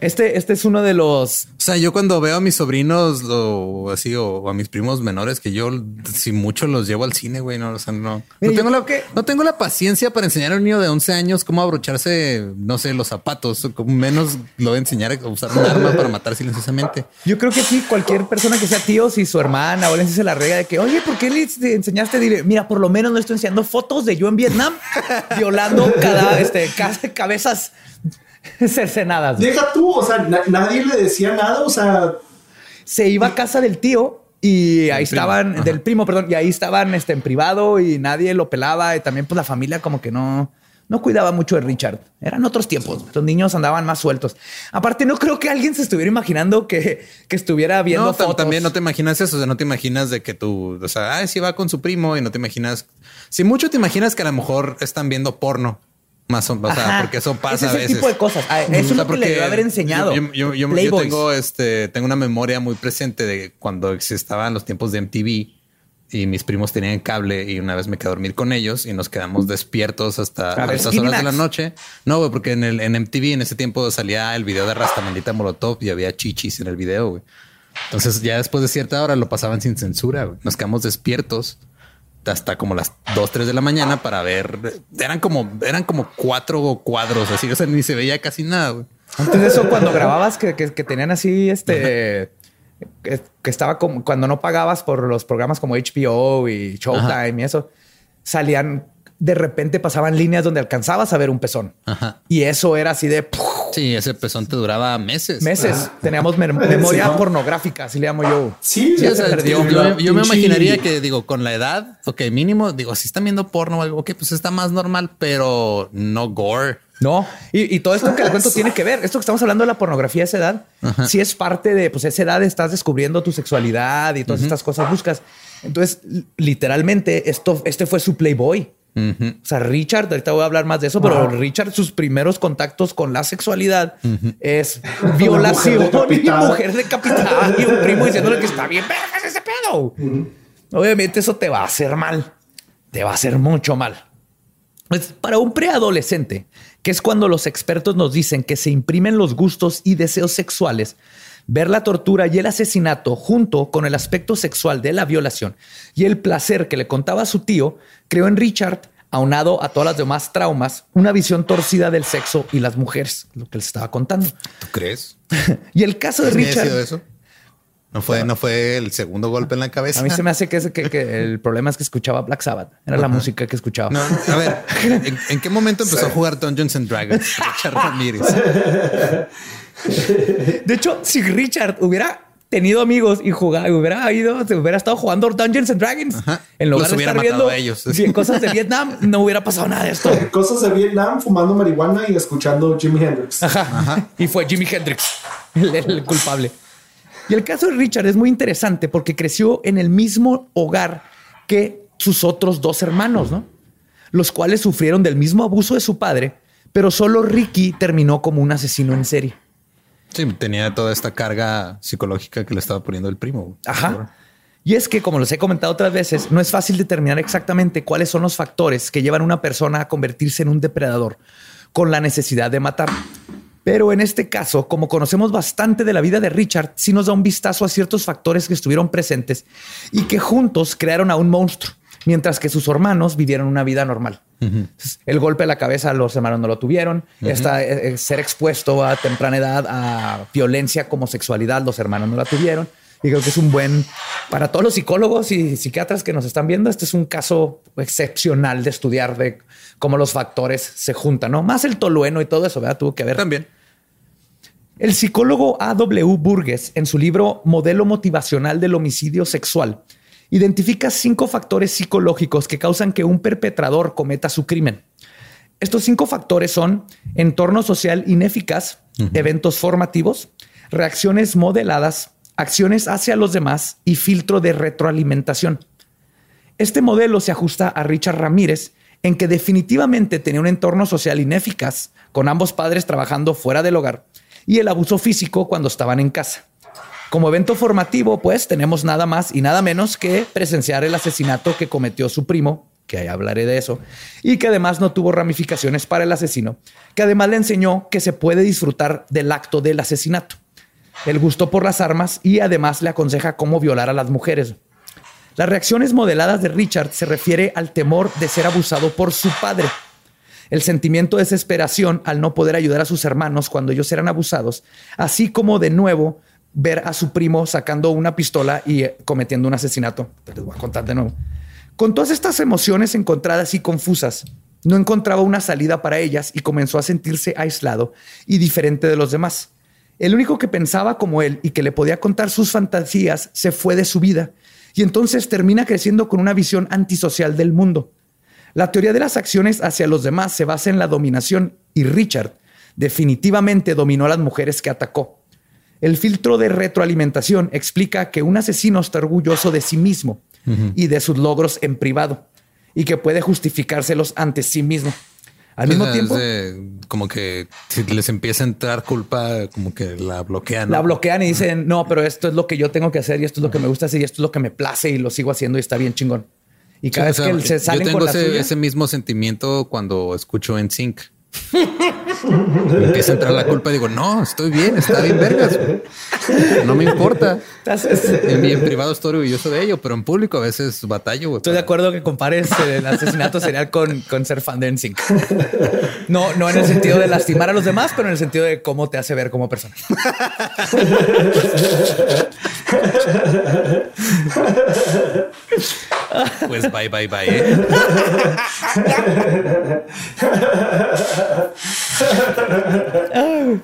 Este, este es uno de los. O sea, yo cuando veo a mis sobrinos o así, o, a mis primos menores, que yo si mucho los llevo al cine, güey, no, o sea, no. no, tengo la, que... no tengo la paciencia para enseñar a un niño de 11 años cómo abrocharse, no sé, los zapatos. Menos lo a enseñar a usar un arma para matar silenciosamente. Yo creo que aquí cualquier persona que sea tío, si su hermana o le se la rega de que, oye, ¿por qué le enseñaste? Dile, mira, por lo menos no estoy enseñando fotos de yo en Vietnam *laughs* violando cada, este, cabezas *laughs* cercenadas. Deja tú, o sea, nadie le decía nada, o sea. Se iba a casa del tío y ahí estaban, del primo, perdón, y ahí estaban este, en privado y nadie lo pelaba y también pues la familia como que no, no cuidaba mucho de Richard. Eran otros tiempos. Los niños andaban más sueltos. Aparte, no creo que alguien se estuviera imaginando que, que estuviera viendo No, fotos. también no te imaginas eso. O sea, no te imaginas de que tú, o sea, ay, sí va con su primo y no te imaginas. Si mucho te imaginas que a lo mejor están viendo porno. Más o, o sea, porque eso pasa Ese es a el veces. tipo de cosas. Eso O es sea, lo que le debe haber enseñado. Yo, yo- yo- tengo este, tengo una memoria muy presente de cuando estaban los tiempos de MTV y mis primos tenían cable y una vez me quedé a dormir con ellos y nos quedamos despiertos hasta A altas horas de la noche. No, güey, porque en el en MTV en ese tiempo salía el video de Rastamandita Molotov y había chichis en el video, güey. Entonces ya después de cierta hora lo pasaban sin censura, güey. Nos quedamos despiertos hasta como las 2, 3 de la mañana para ver. Eran como, eran como cuatro cuadros así. O sea, ni se veía casi nada, güey. Antes de eso, cuando grababas que, que- que tenían así este que, que estaba como cuando no pagabas por los programas como HBO y Showtime y eso, salían de repente pasaban líneas donde alcanzabas a ver un pezón. Ajá. Y eso era así de ¡puf! Sí, ese pezón te duraba meses. meses. Teníamos mem- memoria Sí, ¿no? pornográfica, así le llamo yo. Sí, Sí, se perdió. yo, me imaginaría que digo, con la edad, ok, mínimo, digo, si están viendo porno o algo, ok, pues está más normal, pero no gore. No, y, y todo esto que les cuento tiene que ver. Esto que estamos hablando de la pornografía a esa edad, sí es parte de, pues, esa edad estás descubriendo tu sexualidad y todas estas cosas buscas. Entonces, li- literalmente, esto, este fue su Playboy. O sea, Richard, ahorita voy a hablar más de eso, pero. Richard, sus primeros contactos con la sexualidad es *laughs* Una violación mujer y mujer decapitada y un primo diciéndole que está bien, vergas ese pedo. Obviamente eso te va a hacer mal, te va a hacer mucho mal. Pues para un preadolescente, que es cuando los expertos nos dicen que se imprimen los gustos y deseos sexuales, ver la tortura y el asesinato junto con el aspecto sexual de la violación y el placer que le contaba a su tío, creó en Richard, aunado a todas las demás traumas, una visión torcida del sexo y las mujeres, lo que les estaba contando. ¿Tú crees? *laughs* Y el caso de ¿Sí ha Richard, eso? No fue, no fue el segundo golpe en la cabeza. a mí se me hace que, es- que- que el problema es que escuchaba Black Sabbath, era la música que escuchaba. No, a ver, ¿en, en qué momento empezó a *laughs* jugar Dungeons and Dragons? *laughs* Richard Ramírez. *laughs* De hecho, si Richard hubiera tenido amigos y jugado, hubiera ido, se hubiera estado jugando Dungeons and Dragons Ajá. en lugar Los de hubiera estar matado viendo a ellos. sí, *laughs* cosas de Vietnam, no hubiera pasado nada de esto. *laughs* Cosas de Vietnam, fumando marihuana y escuchando Jimi Hendrix. Ajá. Y fue Jimi Hendrix el, el culpable. Y el caso de Richard es muy interesante porque creció en el mismo hogar que sus otros dos hermanos, ¿no? Los cuales sufrieron del mismo abuso de su padre, pero solo Ricky terminó como un asesino en serie. Sí, tenía toda esta carga psicológica que le estaba poniendo el primo. Ajá. Y es que, como les he comentado otras veces, no es fácil determinar exactamente cuáles son los factores que llevan a una persona a convertirse en un depredador con la necesidad de matar. Pero en este caso, como conocemos bastante de la vida de Richard, sí nos da un vistazo a ciertos factores que estuvieron presentes y que juntos crearon a un monstruo, mientras que sus hermanos vivieron una vida normal. El golpe a la cabeza los hermanos no lo tuvieron. Esta, eh, ser expuesto a temprana edad a violencia como sexualidad, los hermanos no la tuvieron. Y creo que es un buen, para todos los psicólogos y psiquiatras que nos están viendo, este es un caso excepcional de estudiar de cómo los factores se juntan, ¿no? Más el tolueno y todo eso, ¿verdad? Tuvo que ver. También. El psicólogo A.W. Burgess, en su libro Modelo Motivacional del Homicidio Sexual, identifica cinco factores psicológicos que causan que un perpetrador cometa su crimen. Estos cinco factores son entorno social ineficaz, eventos formativos, reacciones modeladas, acciones hacia los demás y filtro de retroalimentación. Este modelo se ajusta a Richard Ramírez en que definitivamente tenía un entorno social ineficaz, con ambos padres trabajando fuera del hogar y el abuso físico cuando estaban en casa. Como evento formativo, pues tenemos nada más y nada menos que presenciar el asesinato que cometió su primo, que ahí hablaré de eso, y que además no tuvo ramificaciones para el asesino, que además le enseñó que se puede disfrutar del acto del asesinato, el gusto por las armas y además le aconseja cómo violar a las mujeres. Las reacciones modeladas de Richard se refiere al temor de ser abusado por su padre, el sentimiento de desesperación al no poder ayudar a sus hermanos cuando ellos eran abusados, así como de nuevo ver a su primo sacando una pistola y eh, cometiendo un asesinato. Les voy a contar de nuevo. Con todas estas emociones encontradas y confusas, no encontraba una salida para ellas y comenzó a sentirse aislado y diferente de los demás. El único que pensaba como él y que le podía contar sus fantasías se fue de su vida y entonces termina creciendo con una visión antisocial del mundo. La teoría de las acciones hacia los demás se basa en la dominación y Richard definitivamente dominó a las mujeres que atacó. El filtro de retroalimentación explica que un asesino está orgulloso de sí mismo y de sus logros en privado y que puede justificárselos ante sí mismo. Al mismo tiempo, como que si les empieza a entrar culpa, como que la bloquean. La bloquean y dicen, no, pero esto es lo que yo tengo que hacer y esto es lo que me gusta hacer y esto es lo que me place y lo sigo haciendo y está bien chingón. Y cada vez que él se sale con ese, ese mismo sentimiento cuando escucho en Sync. Me empieza a entrar la culpa y digo, no, estoy bien, está bien vergas. No me importa. En, mi, privado estoy orgulloso de ello, pero en público a veces batallo. Estoy de acuerdo que compares el asesinato serial con, con ser fan de NSYNC. No, no en el sentido de lastimar a los demás, pero en el sentido de cómo te hace ver como persona. Pues bye, bye, bye. ¿eh?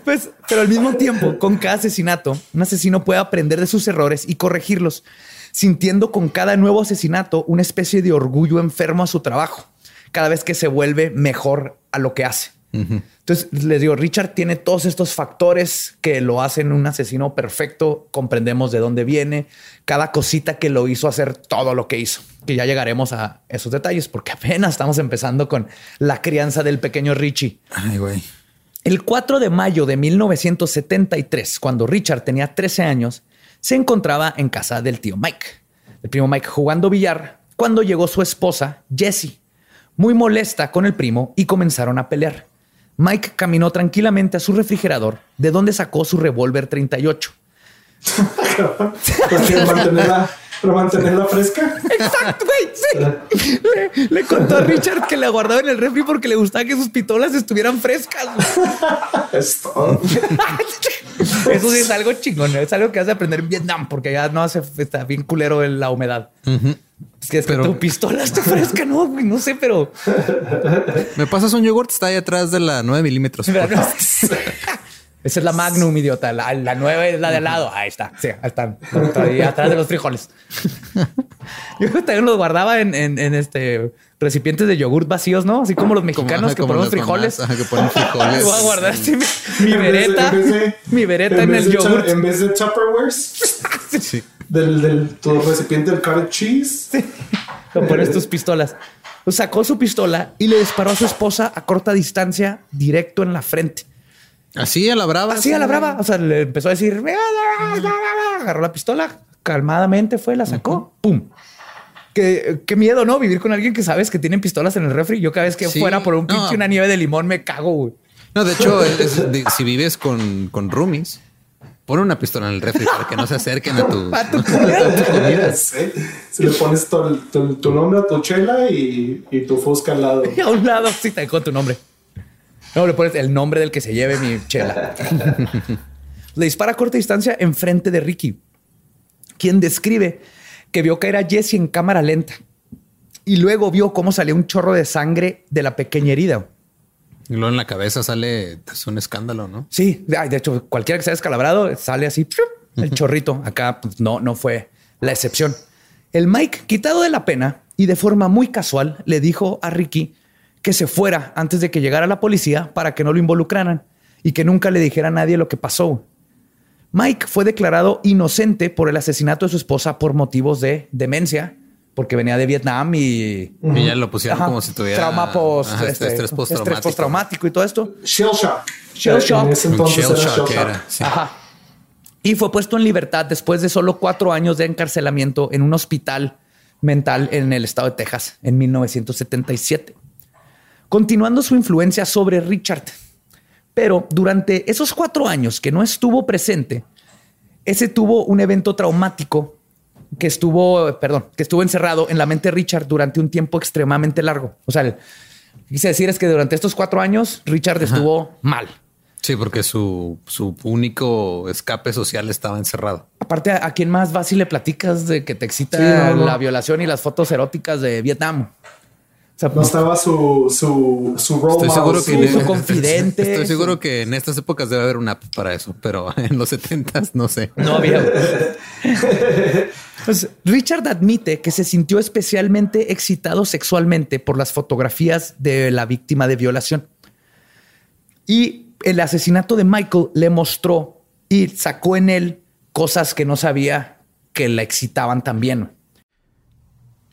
pues, pero al mismo tiempo, con cada asesinato, un asesino puede aprender de sus errores y corregirlos, sintiendo con cada nuevo asesinato una especie de orgullo enfermo a su trabajo, cada vez que se vuelve mejor a lo que hace. Entonces les digo, Richard tiene todos estos factores que lo hacen un asesino perfecto. Comprendemos de dónde viene, cada cosita que lo hizo hacer todo lo que hizo, que ya llegaremos a esos detalles porque apenas estamos empezando con la crianza del pequeño Richie. Ay, güey. El 4 de mayo de 1973, cuando Richard tenía 13 años, se encontraba en casa del tío Mike, el primo Mike jugando billar, cuando llegó su esposa, Jessie, muy molesta con el primo y comenzaron a pelear. Mike caminó tranquilamente a su refrigerador, de donde sacó su revólver 38. *laughs* para, mantenerla, fresca. Exacto, güey. Le, contó a Richard que la guardaba en el refri porque le gustaba que sus pistolas estuvieran frescas. *laughs* Eso sí es algo chingón. Es algo que hace aprender en Vietnam porque ya no hace, está bien culero en la humedad. Es que, es pero... tu pistola está fresca, no, no sé, pero. Me pasas un yogurt, está ahí atrás de la 9 milímetros. Esa es la Magnum, idiota. La, la 9 es la de al lado. Ahí está. Sí, ahí están. Ahí atrás de los frijoles. *laughs* Yo también los guardaba en, en, este recipientes de yogurt vacíos, ¿no? Así como los mexicanos que ponemos frijoles. que ponen frijoles. *laughs* Voy a guardar así mi, vereta. mi vereta en, el yogurt. En vez de Tupperwares. *laughs* sí del, del tu recipiente del cottage cheese. Sí. Lo pones tus pistolas. sacó su pistola y le disparó a su esposa a corta distancia, directo en la frente. Así a la brava. Así a la brava. O sea, le empezó a decir, agarró la pistola, calmadamente fue, la sacó, pum. Qué, qué, miedo, ¿no? Vivir con alguien que sabes que tienen pistolas en el refri. Yo cada vez que fuera por un pinche una nieve de limón me cago, güey. No, de hecho, si vives con, con roomies, Pon una pistola en el refri para que no se acerquen a tu, *laughs* a tu comida. Si le pones tu, nombre a tu chela y, tu fusca al lado. *laughs* a un lado, sí, te dejo tu nombre. No, le pones el nombre del que se lleve mi chela. *laughs* le dispara a corta distancia enfrente de Ricky, quien describe que vio caer a Jesse en cámara lenta y luego vio cómo salía un chorro de sangre de la pequeña herida. Y luego en la cabeza sale es un escándalo, ¿no? Sí, de hecho, cualquiera que sea descalabrado sale así el chorrito. Acá pues, no, no fue la excepción. El Mike, quitado de la pena y de forma muy casual, le dijo a Ricky que se fuera antes de que llegara la policía para que no lo involucraran y que nunca le dijera a nadie lo que pasó. Mike fue declarado inocente por el asesinato de su esposa por motivos de demencia porque venía de Vietnam y... Y ya lo pusieron como si tuviera... Trauma post... este, estrés postraumático. Estrés postraumático y todo esto. Shell shock. Shell shock. shell shock, era. Ajá. Y fue puesto en libertad después de solo cuatro años de encarcelamiento en un hospital mental en el estado de Texas en 1977. Continuando su influencia sobre Richard. Pero durante esos cuatro años que no estuvo presente, ese tuvo un evento traumático que estuvo, perdón, que estuvo encerrado en la mente de Richard durante un tiempo extremadamente largo. O sea, lo que quise decir es que durante estos cuatro años Richard estuvo mal. Sí, porque su, su, único escape social estaba encerrado. Aparte, ¿a quién más vas le platicas de que te excita la violación y las fotos eróticas de Vietnam? Sea, no estaba su, su, su role estoy seguro que su confidente. *laughs* Estoy seguro que en estas épocas debe haber una app para eso, pero *laughs* en los 70 no sé. No había. Pues Richard admite que se sintió especialmente excitado sexualmente por las fotografías de la víctima de violación. Y el asesinato de Michael le mostró y sacó en él cosas que no sabía que la excitaban también.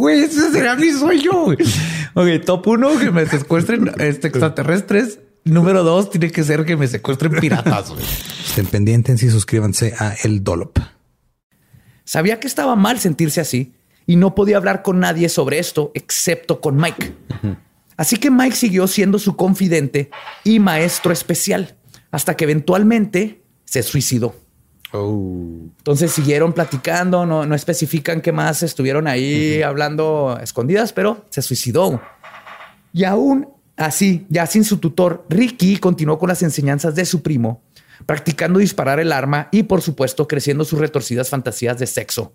Güey, ese será mi sueño. Ok, top uno, que me secuestren este, extraterrestres. Número dos, tiene que ser que me secuestren piratas. Estén pendientes y suscríbanse a El Dolop. Sabía que estaba mal sentirse así y no podía hablar con nadie sobre esto excepto con Mike. Así que Mike siguió siendo su confidente y maestro especial hasta que eventualmente se suicidó. Oh. Entonces siguieron platicando, no, no especifican qué más estuvieron ahí hablando escondidas, pero se suicidó. Y aún así, ya sin su tutor, Ricky continuó con las enseñanzas de su primo, practicando disparar el arma y, por supuesto, creciendo sus retorcidas fantasías de sexo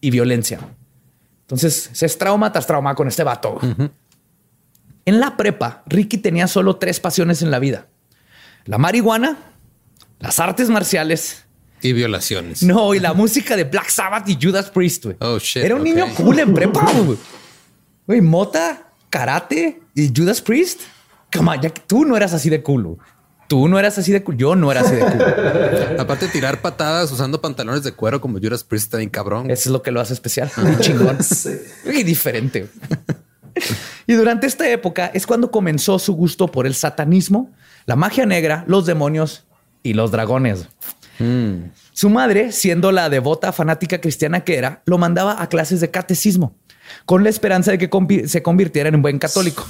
y violencia. Entonces se es trauma tras trauma con este vato. En la prepa, Ricky tenía solo tres pasiones en la vida: la marihuana, las artes marciales y violaciones. No, y la música de Black Sabbath y Judas Priest, güey. Oh, shit. Era un niño cool en prepa, güey. Güey, mota, karate y Judas Priest. Come on, ya que tú no eras así de cool. Tú no eras así de cool. Yo no era así de cool. *laughs* Aparte de tirar patadas usando pantalones de cuero como Judas Priest está bien cabrón. Eso es lo que lo hace especial. Muy chingón. *laughs* Y diferente. y durante esta época es cuando comenzó su gusto por el satanismo, la magia negra, los demonios y los dragones. Su madre, siendo la devota fanática cristiana que era, lo mandaba a clases de catecismo con la esperanza de que se convirtiera en un buen católico.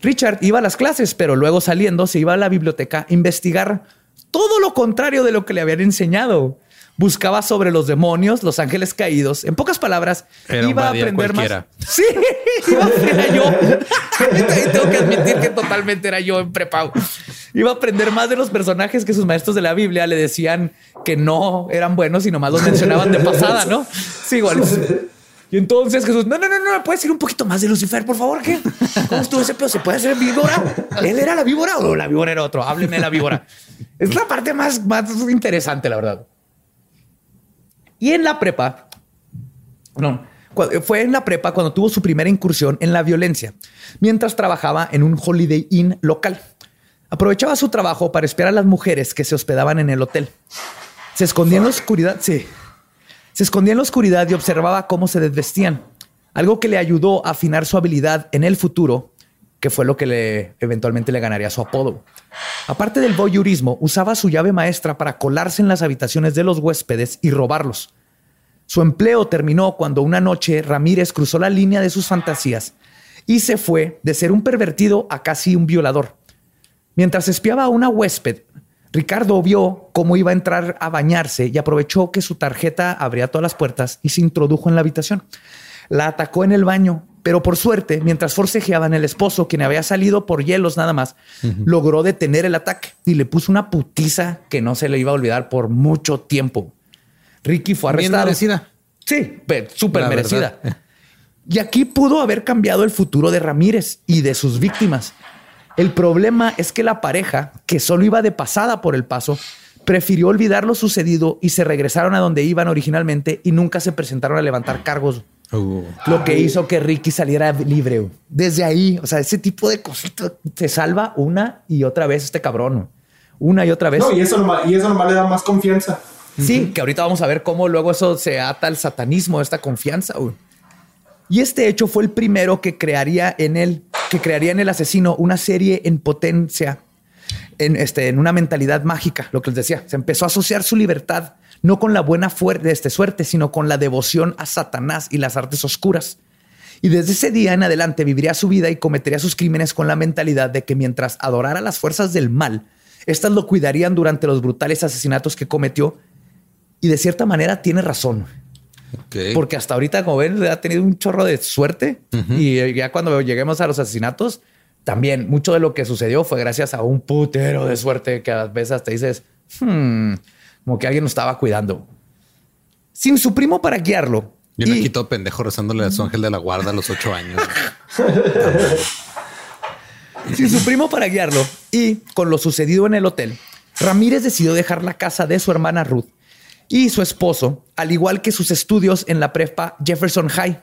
Richard iba a las clases, pero luego saliendo se iba a la biblioteca a investigar todo lo contrario de lo que le habían enseñado. Buscaba sobre los demonios, los ángeles caídos. En pocas palabras, iba a aprender más. Sí, *laughs* iba a ser yo. *laughs* tengo que admitir que totalmente era yo en prepa. Iba a aprender más de los personajes que sus maestros de la Biblia le decían que no eran buenos y nomás los mencionaban de pasada, ¿no? Sí, igual. Y entonces Jesús, no, no, no, no, puedes decir un poquito más de Lucifer, por favor? ¿Qué? ¿Cómo estuvo ese pedo? ¿Se puede hacer víbora? ¿Él era la víbora o la víbora era otro? Hábleme de la víbora. Es la parte más, más interesante, la verdad. Y en la prepa, no, fue en la prepa cuando tuvo su primera incursión en la violencia, mientras trabajaba en un Holiday Inn local. Aprovechaba su trabajo para espiar a las mujeres que se hospedaban en el hotel. Se escondía en la oscuridad, sí. Se escondía en la oscuridad y observaba cómo se desvestían, algo que le ayudó a afinar su habilidad en el futuro, que fue lo que le eventualmente le ganaría su apodo. Aparte del voyeurismo, usaba su llave maestra para colarse en las habitaciones de los huéspedes y robarlos. Su empleo terminó cuando una noche Ramírez cruzó la línea de sus fantasías y se fue de ser un pervertido a casi un violador. Mientras espiaba a una huésped, Ricardo vio cómo iba a entrar a bañarse y aprovechó que su tarjeta abría todas las puertas y se introdujo en la habitación. La atacó en el baño, pero por suerte, mientras forcejeaban, el esposo, quien había salido por hielos nada más, logró detener el ataque y le puso una putiza que no se le iba a olvidar por mucho tiempo. Ricky fue arrestado. merecida. Sí, súper merecida. Y aquí pudo haber cambiado el futuro de Ramírez y de sus víctimas. El problema es que la pareja, que solo iba de pasada por el paso, prefirió olvidar lo sucedido y se regresaron a donde iban originalmente y nunca se presentaron a levantar cargos. Uh. Lo que hizo que Ricky saliera libre. Desde ahí, o sea, ese tipo de cositas se salva una y otra vez este cabrón. Una y otra vez. No, y eso, nomás, y eso nomás le da más confianza. Sí, que ahorita vamos a ver cómo luego eso se ata al satanismo, esta confianza. Y este hecho fue el primero que crearía en él, que crearía en el asesino una serie en potencia, en, este, en una mentalidad mágica, lo que les decía. Se empezó a asociar su libertad no con la buena fuerte, este, suerte, sino con la devoción a Satanás y las artes oscuras. Y desde ese día en adelante viviría su vida y cometería sus crímenes con la mentalidad de que mientras adorara las fuerzas del mal, éstas lo cuidarían durante los brutales asesinatos que cometió. Y de cierta manera tiene razón. Porque hasta ahorita, como ven, ha tenido un chorro de suerte. Y ya cuando lleguemos a los asesinatos, también mucho de lo que sucedió fue gracias a un putero de suerte que a veces te dices, hmm, como que alguien lo estaba cuidando. Sin su primo para guiarlo, yo me quito pendejo rezándole a su ángel de la guarda a los ocho años. *laughs* Sin su primo para guiarlo y con lo sucedido en el hotel, Ramírez decidió dejar la casa de su hermana Ruth y su esposo, al igual que sus estudios en la prepa Jefferson High.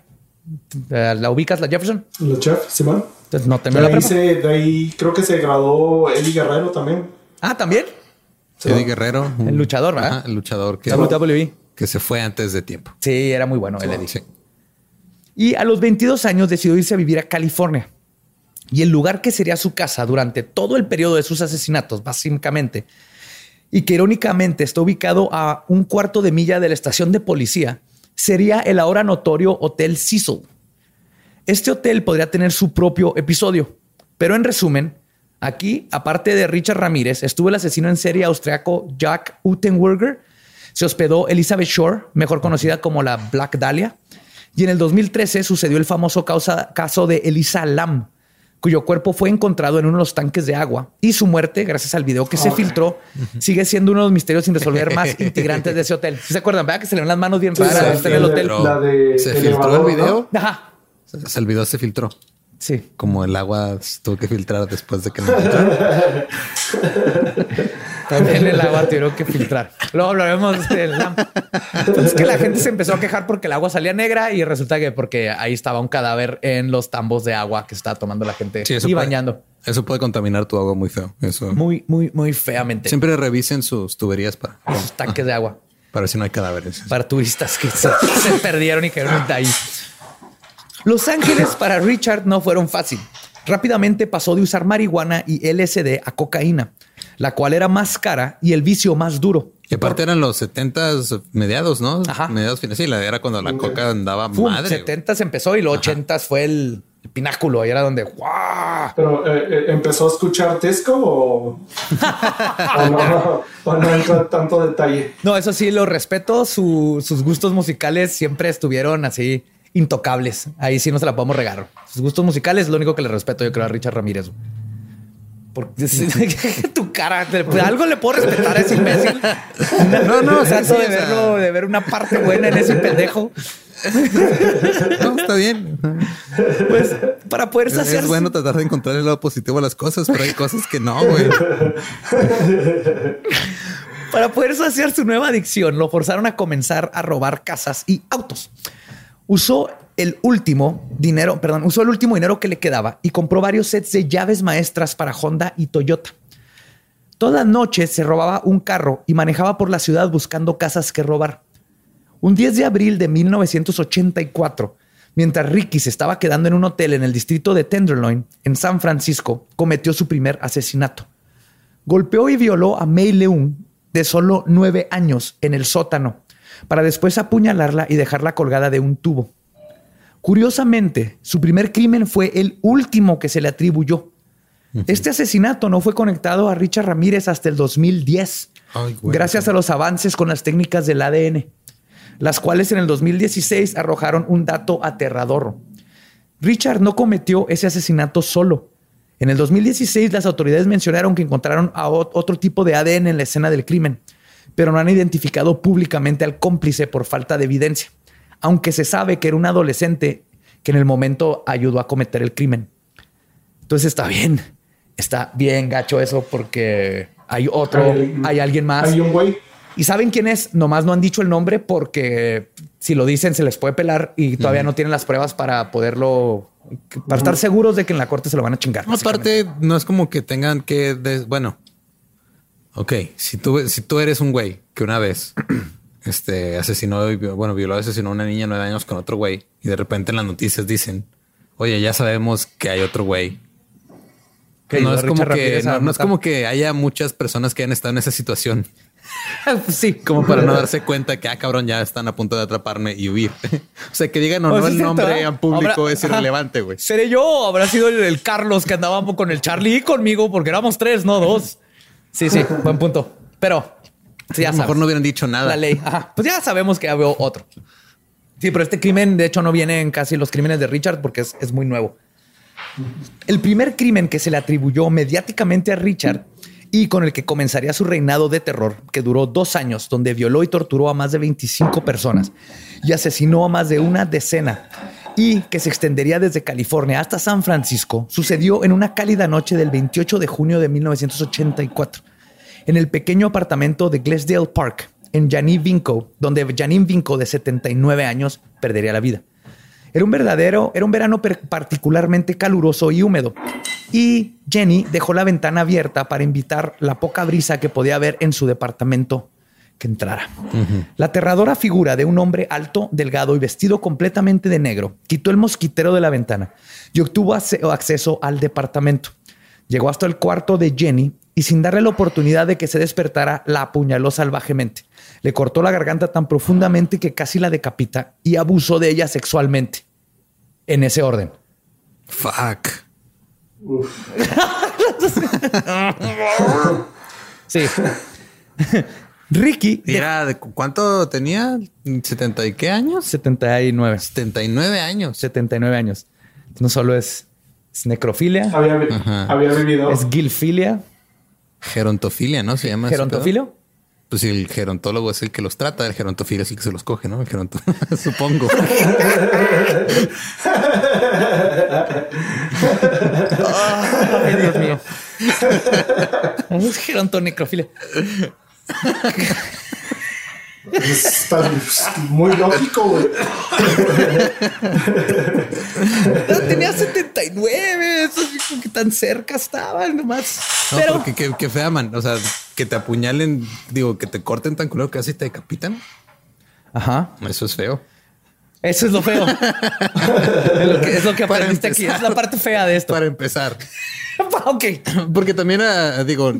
¿La ubicas, la Jefferson? La Jeff, Simón. Entonces no te la de ahí creo que se graduó Eddie Guerrero también. Ah, también. Eddie Guerrero. El luchador, ¿verdad? el luchador que. WWE que se fue antes de tiempo. Sí, era muy bueno, él le Y a los 22 años decidió irse a vivir a California. Y el lugar que sería su casa durante todo el periodo de sus asesinatos, básicamente, y que irónicamente está ubicado a un cuarto de milla de la estación de policía, sería el ahora notorio Hotel Cecil. Este hotel podría tener su propio episodio, pero en resumen, aquí, aparte de Richard Ramírez, estuvo el asesino en serie austriaco Jack Utenwerger, se hospedó Elizabeth Shore, mejor conocida como la Black Dahlia, y en el 2013 sucedió el famoso caso de Elisa Lam, cuyo cuerpo fue encontrado en uno de los tanques de agua y su muerte, gracias al video que se filtró, sigue siendo uno de los misterios sin resolver *laughs* más integrantes de ese hotel. ¿Se acuerdan? ¿Verdad que se le ven las manos bien raras en el hotel? ¿Se filtró el video? Ajá. El video se filtró. Sí. Como el agua tuvo que filtrar después de que no. *laughs* También el agua tuvieron que filtrar. Luego hablaremos del Entonces que la gente se empezó a quejar porque el agua salía negra y resulta que porque ahí estaba un cadáver en los tambos de agua que estaba tomando la gente y bañando. Eso puede contaminar tu agua muy feo. Eso. Muy, muy, muy feamente. Siempre revisen sus tuberías para sus tanques de agua. Para si no hay cadáveres. Para turistas que se, perdieron y quedaron ahí. Los Ángeles para Richard no fueron fácil. Rápidamente pasó de usar marihuana y LSD a cocaína la cual era más cara y el vicio más duro. Y aparte eran los 70 mediados, ¿no? Ajá. Mediados finales. Sí, era cuando la coca andaba Fum, madre. 70 empezó y los 80 fue el, pináculo. Y era donde ¡guau! Pero eh, eh, empezó a escuchar disco *laughs* o, no, o no entró tanto detalle. No, eso sí lo respeto. sus gustos musicales siempre estuvieron así intocables. Ahí sí no se la podemos regar. Sus gustos musicales es lo único que le respeto, yo creo, a Richard Ramírez. Porque *laughs* tu cara, algo le puedo respetar a ese imbécil. No, no, *laughs* trato de verlo, de ver una parte buena en ese pendejo. *laughs* No, está bien. Pues para poder saciar. Es bueno tratar de encontrar el lado positivo a las cosas, pero hay cosas que no, güey. Para poder saciar su nueva adicción, lo forzaron a comenzar a robar casas y autos. Usó el último dinero, perdón, usó el último dinero que le quedaba y compró varios sets de llaves maestras para Honda y Toyota. Toda noche se robaba un carro y manejaba por la ciudad buscando casas que robar. Un 10 de abril de 1984, mientras Ricky se estaba quedando en un hotel en el distrito de Tenderloin, en San Francisco, cometió su primer asesinato. Golpeó y violó a May Leung, de solo nueve años, en el sótano, para después apuñalarla y dejarla colgada de un tubo. Curiosamente, su primer crimen fue el último que se le atribuyó. Este asesinato no fue conectado a Richard Ramírez hasta el 2010, gracias a los avances con las técnicas del ADN, las cuales en el 2016 arrojaron un dato aterrador. Richard no cometió ese asesinato solo. En el 2016 las autoridades mencionaron que encontraron a otro tipo de ADN en la escena del crimen, pero no han identificado públicamente al cómplice por falta de evidencia aunque se sabe que era un adolescente que en el momento ayudó a cometer el crimen. Entonces está bien, está bien gacho eso porque hay otro, hay, alguien más. Hay un güey. ¿Y saben quién es? Nomás no han dicho el nombre porque si lo dicen se les puede pelar y todavía no tienen las pruebas para poderlo, para estar seguros de que en la corte se lo van a chingar. aparte, no es como que tengan que, bueno, ok, si tú, si tú eres un güey que una vez *clears throat* este asesinó, bueno, violó, asesinó a una niña de nueve años con otro güey. Y de repente en las noticias dicen, oye, ya sabemos que hay otro güey. no, es como que, no, es como que haya muchas personas que hayan estado en esa situación *laughs* sí, como para no darse cuenta que, ah, cabrón, ya están a punto de atraparme y huir. *laughs* o sea, que digan o no el nombre en público es irrelevante, güey. ¿Seré yo? ¿Habrá sido el, Carlos que andaba con el Charlie y conmigo? Porque éramos tres, no dos. Sí, sí, *laughs* buen punto. Pero, sí, a lo mejor no hubieran dicho nada. La ley. Pues ya sabemos que había otro. Sí, pero este crimen, de hecho, no viene en casi los crímenes de Richard porque es, es muy nuevo. El primer crimen que se le atribuyó mediáticamente a Richard y con el que comenzaría su reinado de terror, que duró dos años, donde violó y torturó a más de 25 personas y asesinó a más de una decena, y que se extendería desde California hasta San Francisco, sucedió en una cálida noche del 28 de junio de 1984, en el pequeño apartamento de Glesdale Park, en Janine Vinco, donde Janine Vinco, de 79 años, perdería la vida. Era un verdadero, era un verano particularmente caluroso y húmedo. Y Jenny dejó la ventana abierta para invitar la poca brisa que podía haber en su departamento que entrara. La aterradora figura de un hombre alto, delgado y vestido completamente de negro quitó el mosquitero de la ventana y obtuvo acceso al departamento. Llegó hasta el cuarto de Jenny y sin darle la oportunidad de que se despertara, la apuñaló salvajemente. Le cortó la garganta tan profundamente que casi la decapita y abusó de ella sexualmente. En ese orden. Fuck. *laughs* sí. *laughs* Ricky. Era de cuánto tenía? ¿70 y qué años? 79. 79 años. 79 años. No solo es, necrofilia. Había, vivido. Es gilfilia. Gerontofilia, ¿no? Se llama. ¿Gerontofilio? Pues el gerontólogo es el que los trata, el gerontofilio es el que se los coge, ¿no? El geronto, *laughs* supongo. *laughs* Dios mío. Es gerontonecrofilia. Está muy lógico, güey. tenía 79, eso que tan cerca estaban nomás. No, Pero... porque qué, fea, man. O sea, que te apuñalen, digo, que te corten tan culero que casi te decapitan. Ajá. Eso es feo. Eso es lo feo. es, *laughs* lo que, es lo que aprendiste aquí. Es la parte fea de esto. Para empezar. *laughs* ok. Porque también, uh, digo,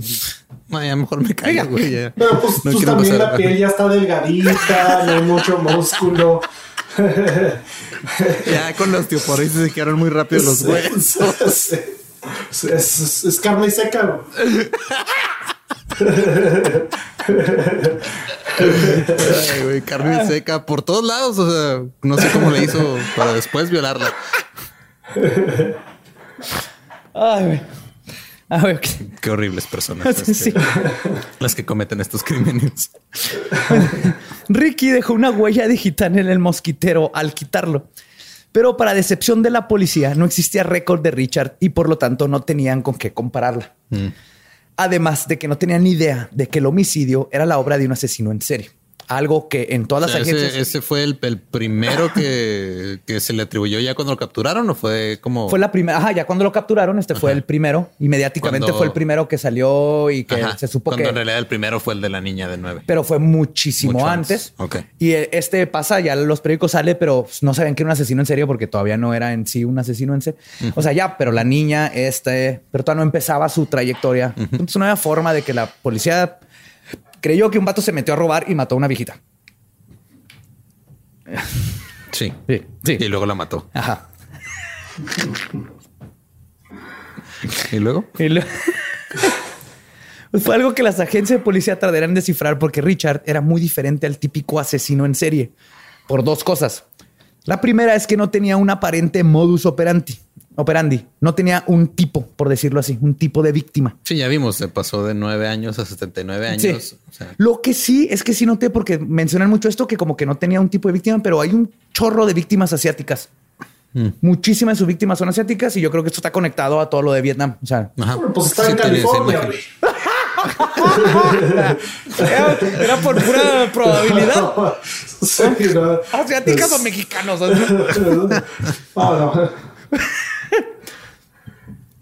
a lo mejor me caigo, güey. Pero pues, pues también la piel ya está delgadita, *laughs* no hay mucho músculo. *laughs* ya con los osteoporosis se quedaron muy rápido los huesos. Es, es, es, carne seca. Ay, güey, carne seca por todos lados. O sea, no sé cómo le hizo para después violarla. Ay, güey. Ah, qué, horribles personas *laughs* las, que, cometen estos crímenes. *laughs* Ricky dejó una huella digital en el mosquitero al quitarlo. Pero para decepción de la policía, no existía récord de Richard y por lo tanto no tenían con qué compararla. Mm. Además de que no tenían ni idea de que el homicidio era la obra de un asesino en serie algo que en todas las agencias. Ese, fue el, primero *laughs* que, se le atribuyó ya cuando lo capturaron o fue como. Fue la primera. Ajá, ya cuando lo capturaron, este fue el primero. Y mediáticamente fue el primero que salió y que se supo cuando que. en realidad el primero fue el de la niña de nueve. Pero fue muchísimo antes. Y este pasa, ya los periódicos sale, pero no saben que era un asesino en serio porque todavía no era en sí un asesino en serio. O sea, ya, pero la niña, este, pero todavía no empezaba su trayectoria. Entonces no había forma de que la policía creyó que un vato se metió a robar y mató a una viejita. Sí. sí. Y luego la mató. Ajá. ¿Y luego? Pues fue algo que las agencias de policía tardarían en descifrar porque Richard era muy diferente al típico asesino en serie por dos cosas. La primera es que no tenía un aparente modus operandi operandi. No tenía un tipo, por decirlo así, un tipo de víctima. Sí, ya vimos, se pasó de nueve años a 79 años. Lo que sí es que sí noté, porque mencionan mucho esto, que como que no tenía un tipo de víctima, pero hay un chorro de víctimas asiáticas. Mm. Muchísimas de sus víctimas son asiáticas y yo creo que esto está conectado a todo lo de Vietnam. O sea, pues está en California. Era, por pura probabilidad. *laughs* Asiáticas o mexicanos. *laughs* no.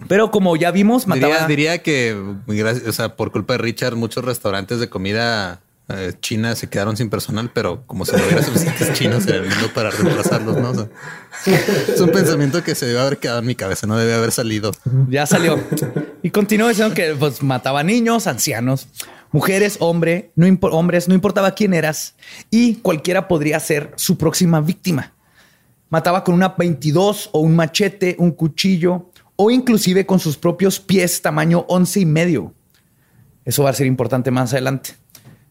Pero como ya vimos, mataba... diría, que, o sea, por culpa de Richard, muchos restaurantes de comida eh, china se quedaron sin personal, pero como si no hubiera suficientes chinos en el mundo para reemplazarlos, ¿no? es un pensamiento que se debe haber quedado en mi cabeza, no debe haber salido. Ya salió. Y continuó diciendo que pues, mataba niños, ancianos, Mujeres, hombre, no hombres, no importaba quién eras y cualquiera podría ser su próxima víctima. Mataba con una 22 o un machete, un cuchillo o inclusive con sus propios pies tamaño 11 y medio. Eso va a ser importante más adelante.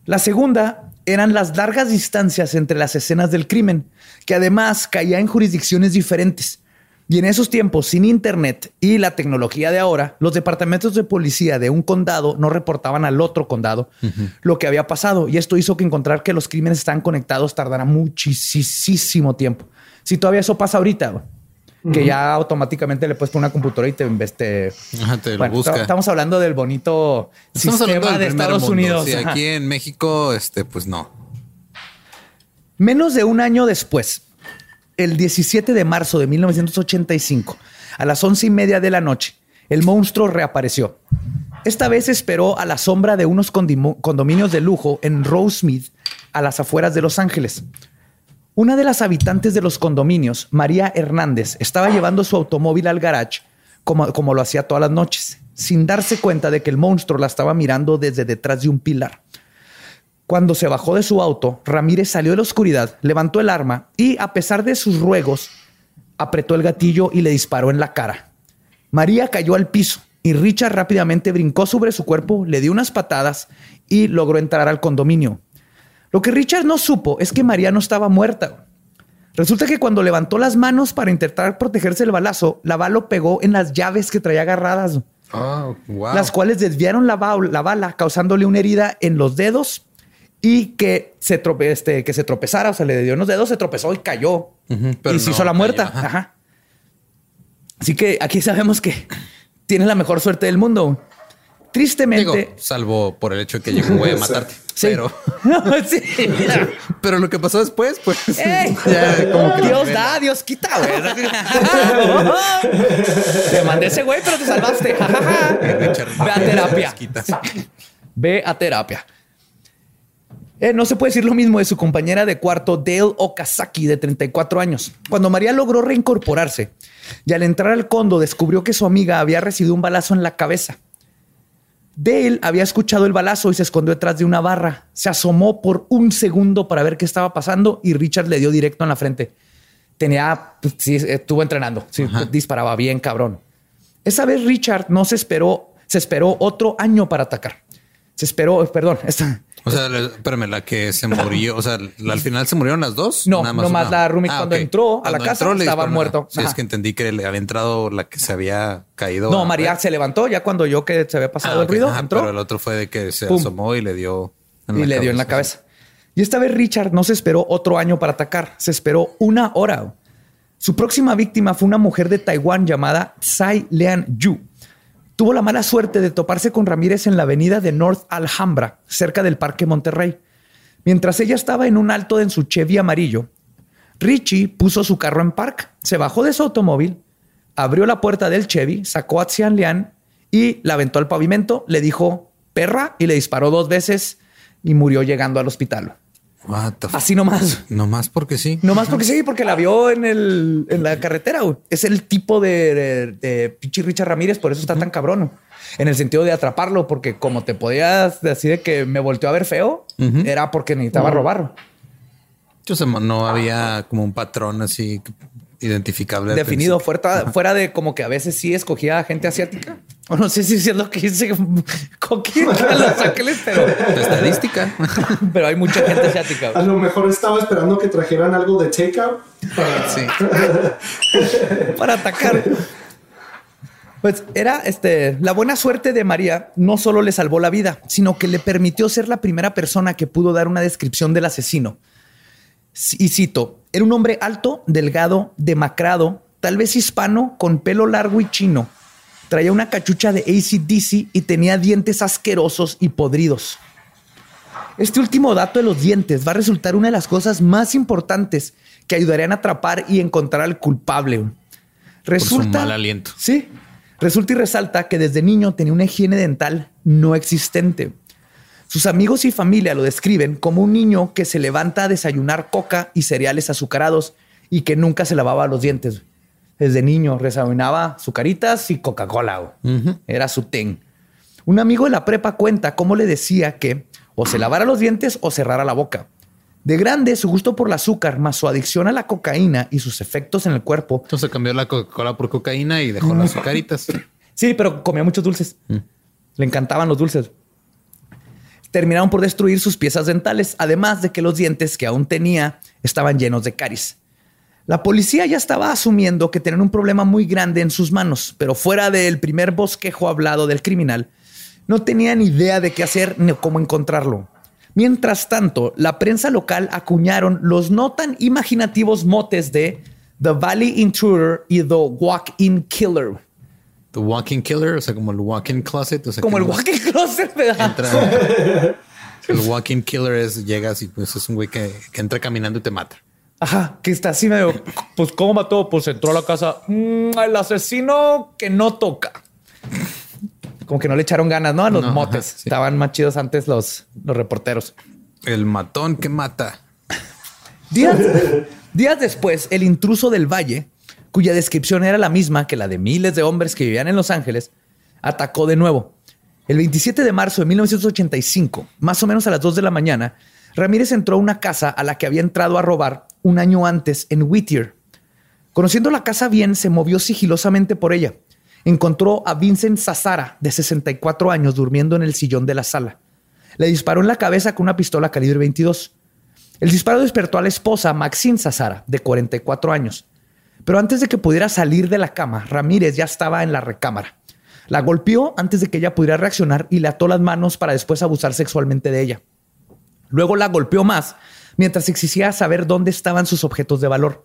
La segunda eran las largas distancias entre las escenas del crimen, que además caía en jurisdicciones diferentes. Y en esos tiempos, sin internet y la tecnología de ahora, los departamentos de policía de un condado no reportaban al otro condado lo que había pasado. Y esto hizo que encontrar que los crímenes están conectados tardara muchísimo tiempo. Si todavía eso pasa ahorita, que ya automáticamente le puedes poner una computadora y te, este, te busca. Estamos hablando del bonito sistema de Estados Unidos. Sí, aquí en México, este, pues no. Menos de un año después, el 17 de marzo de 1985, a las once y media de la noche, el monstruo reapareció. Esta vez esperó a la sombra de unos condominios de lujo en Rosemead, a las afueras de Los Ángeles. Una de las habitantes de los condominios, María Hernández, estaba llevando su automóvil al garage como, como lo hacía todas las noches, sin darse cuenta de que el monstruo la estaba mirando desde detrás de un pilar. Cuando se bajó de su auto, Ramírez salió de la oscuridad, levantó el arma y, a pesar de sus ruegos, apretó el gatillo y le disparó en la cara. María cayó al piso y Richard rápidamente brincó sobre su cuerpo, le dio unas patadas y logró entrar al condominio. Lo que Richard no supo es que María no estaba muerta. Resulta que cuando levantó las manos para intentar protegerse del balazo, la bala lo pegó en las llaves que traía agarradas. Ah, las cuales desviaron la, la bala, causándole una herida en los dedos y que se, trope, este, que se tropezara, o sea, le dio unos dedos, se tropezó y cayó. y se hizo la muerta. Así que aquí sabemos que *laughs* tiene la mejor suerte del mundo. Tristemente. salvo por el hecho de que llegó a *laughs* matarte. Pero. *laughs* pero lo que pasó después, pues. *laughs* Dios da, Dios quita, güey. te mandé ese güey, pero te salvaste. Ve a terapia. Ve a terapia. Eh, no se puede decir lo mismo de su compañera de cuarto, Dale Okazaki, de 34 años. Cuando María logró reincorporarse y al entrar al condo descubrió que su amiga había recibido un balazo en la cabeza. Dale había escuchado el balazo y se escondió detrás de una barra. Se asomó por un segundo para ver qué estaba pasando y Richard le dio directo en la frente. Tenía, pues, sí, estuvo entrenando, disparaba bien, cabrón. Esa vez Richard no se esperó, se esperó otro año para atacar. Se esperó, perdón, esta, o sea, espérame, la que se murió, o sea, al final se murieron las dos. No, nada más la Rumi ah, cuando entró a la casa estaba muerto. Sí, es que entendí que le había entrado la que se había caído. No, María se levantó ya cuando yo que se había pasado ah, el ruido, entró. Pero el otro fue de que se asomó y le dio en y le dio en la cabeza. Y esta vez Richard no se esperó otro año para atacar, se esperó una hora. Su próxima víctima fue una mujer de Taiwán llamada Tsai Lian Yu tuvo la mala suerte de toparse con Ramírez en la avenida de North Alhambra, cerca del Parque Monterrey. Mientras ella estaba en un alto en su Chevy amarillo, Richie puso su carro en park, se bajó de su automóvil, abrió la puerta del Chevy, sacó a Xian Lian y la aventó al pavimento, le dijo perra y le disparó dos veces y murió llegando al hospital. Así nomás. Nomás porque sí. Nomás porque sí, porque la vio en, el, en la carretera. Es el tipo de, de, Pichi Richard Ramírez, por eso está tan cabrón. En el sentido de atraparlo, porque como te podías decir que me volteó a ver feo, era porque necesitaba robarlo. Yo no había como un patrón así identificable. Definido fuera, fuera de como que a veces sí escogía gente asiática. O no sé si es lo que dice *laughs* con quién *laughs* Los Ángeles, pero estadística. *laughs* pero hay mucha gente asiática. A lo mejor estaba esperando que trajeran algo de takeout para, sí. para atacar. Pues era este la buena suerte de María no solo le salvó la vida, sino que le permitió ser la primera persona que pudo dar una descripción del asesino. Y cito, era un hombre alto, delgado, demacrado, tal vez hispano, con pelo largo y chino. Traía una cachucha de ACDC y tenía dientes asquerosos y podridos. Este último dato de los dientes va a resultar una de las cosas más importantes que ayudarían a atrapar y encontrar al culpable. Resulta. mal aliento. Sí. Resulta y resalta que desde niño tenía una higiene dental no existente. Sus amigos y familia lo describen como un niño que se levanta a desayunar coca y cereales azucarados y que nunca se lavaba los dientes. Desde niño desayunaba azucaritas y Coca-Cola. Era su ten. Un amigo de la prepa cuenta cómo le decía que o se lavara los dientes o cerrara la boca. De grande, su gusto por el azúcar, más su adicción a la cocaína y sus efectos en el cuerpo. Entonces cambió la Coca-Cola por cocaína y dejó las azucaritas. Sí, pero comía muchos dulces. Mm. Le encantaban los dulces. Terminaron por destruir sus piezas dentales, además de que los dientes que aún tenía estaban llenos de caries. La policía ya estaba asumiendo que tenían un problema muy grande en sus manos, pero fuera del primer bosquejo hablado del criminal, no tenían idea de qué hacer ni cómo encontrarlo. Mientras tanto, la prensa local acuñaron los no tan imaginativos motes de The Valley Intruder y The Walk-in Killer. The Walk-in Killer, o sea, como el Walk-in Closet. O sea, como el Walk-in Closet, *laughs* el Walk-in Killer es llegas y pues es un güey que, entra caminando y te mata. Ajá, que está así medio. Pues, ¿cómo mató? Pues entró a la casa. Mm, el asesino que no toca como que no le echaron ganas, ¿no? A los motes. Estaban más chidos antes los, los reporteros. El matón que mata. Días, días después, el intruso del valle, cuya descripción era la misma que la de miles de hombres que vivían en Los Ángeles, atacó de nuevo. El 27 de marzo de 1985, más o menos a las 2 de la mañana, Ramírez entró a una casa a la que había entrado a robar un año antes en Whittier. Conociendo la casa bien, se movió sigilosamente por ella encontró a Vincent Sassara, de 64 años, durmiendo en el sillón de la sala. Le disparó en la cabeza con una pistola calibre 22. El disparo despertó a la esposa, Maxine Sassara, de 44 años. Pero antes de que pudiera salir de la cama, Ramírez ya estaba en la recámara. La golpeó antes de que ella pudiera reaccionar y le ató las manos para después abusar sexualmente de ella. Luego la golpeó más mientras exigía saber dónde estaban sus objetos de valor.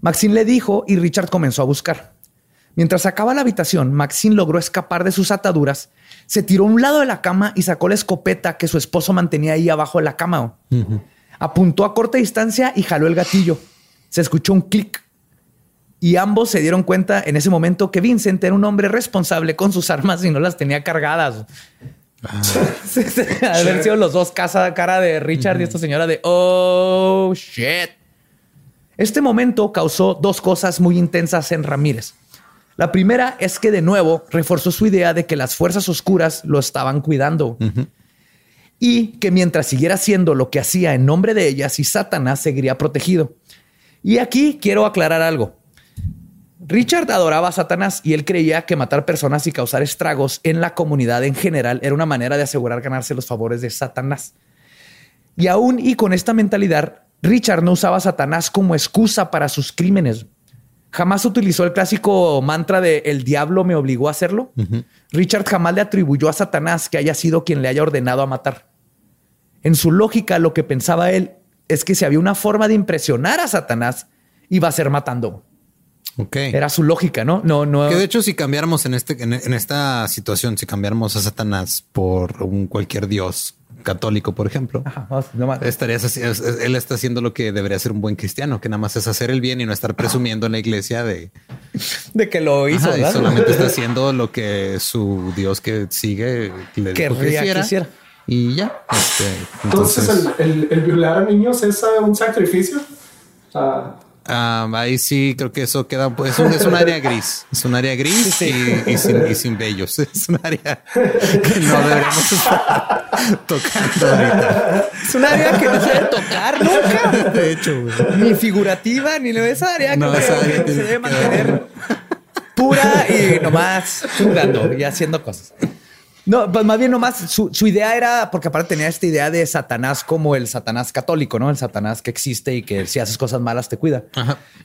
Maxine le dijo y Richard comenzó a buscar. Mientras sacaba la habitación, Maxine logró escapar de sus ataduras, se tiró a un lado de la cama y sacó la escopeta que su esposo mantenía ahí abajo de la cama. Apuntó a corta distancia y jaló el gatillo. Se escuchó un clic. Y ambos se dieron cuenta en ese momento que Vincent era un hombre responsable con sus armas y no las tenía cargadas. Ah. *laughs* haber sido los dos casa cara de Richard y esta señora de oh shit. Este momento causó dos cosas muy intensas en Ramírez. La primera es que de nuevo reforzó su idea de que las fuerzas oscuras lo estaban cuidando. Y que mientras siguiera haciendo lo que hacía en nombre de ellas y Satanás seguiría protegido. Y aquí quiero aclarar algo. Richard adoraba a Satanás y él creía que matar personas y causar estragos en la comunidad en general era una manera de asegurar ganarse los favores de Satanás. Y aún y con esta mentalidad, Richard no usaba a Satanás como excusa para sus crímenes. Jamás utilizó el clásico mantra de el diablo me obligó a hacerlo. Richard jamás le atribuyó a Satanás que haya sido quien le haya ordenado a matar. En su lógica, lo que pensaba él es que si había una forma de impresionar a Satanás, iba a ser matando. Okay. Era su lógica, ¿no? No, no. Que de hecho, si cambiáramos en este, en, esta situación, si cambiáramos a Satanás por un cualquier dios católico, por ejemplo, estarías él está haciendo lo que debería ser un buen cristiano, que nada más es hacer el bien y no estar presumiendo en la iglesia de, de que lo hizo. y solamente está haciendo lo que su Dios que sigue le quisiera. Y ya. Este, entonces, el, violar a niños es un sacrificio. Um, ahí sí creo que eso queda, pues es un, área gris, es un área gris Y, sin, y, sin, bellos. *laughs* Es un área que no deberíamos estar tocando ahorita. Es un área que no se debe tocar nunca. *laughs* De hecho, ni figurativa, ni esa área que, se debe mantener pura y nomás jugando y haciendo cosas. No, pues más bien nomás su, su, idea era, porque aparte tenía esta idea de Satanás como el Satanás católico, ¿no? El Satanás que existe y que si haces cosas malas te cuida.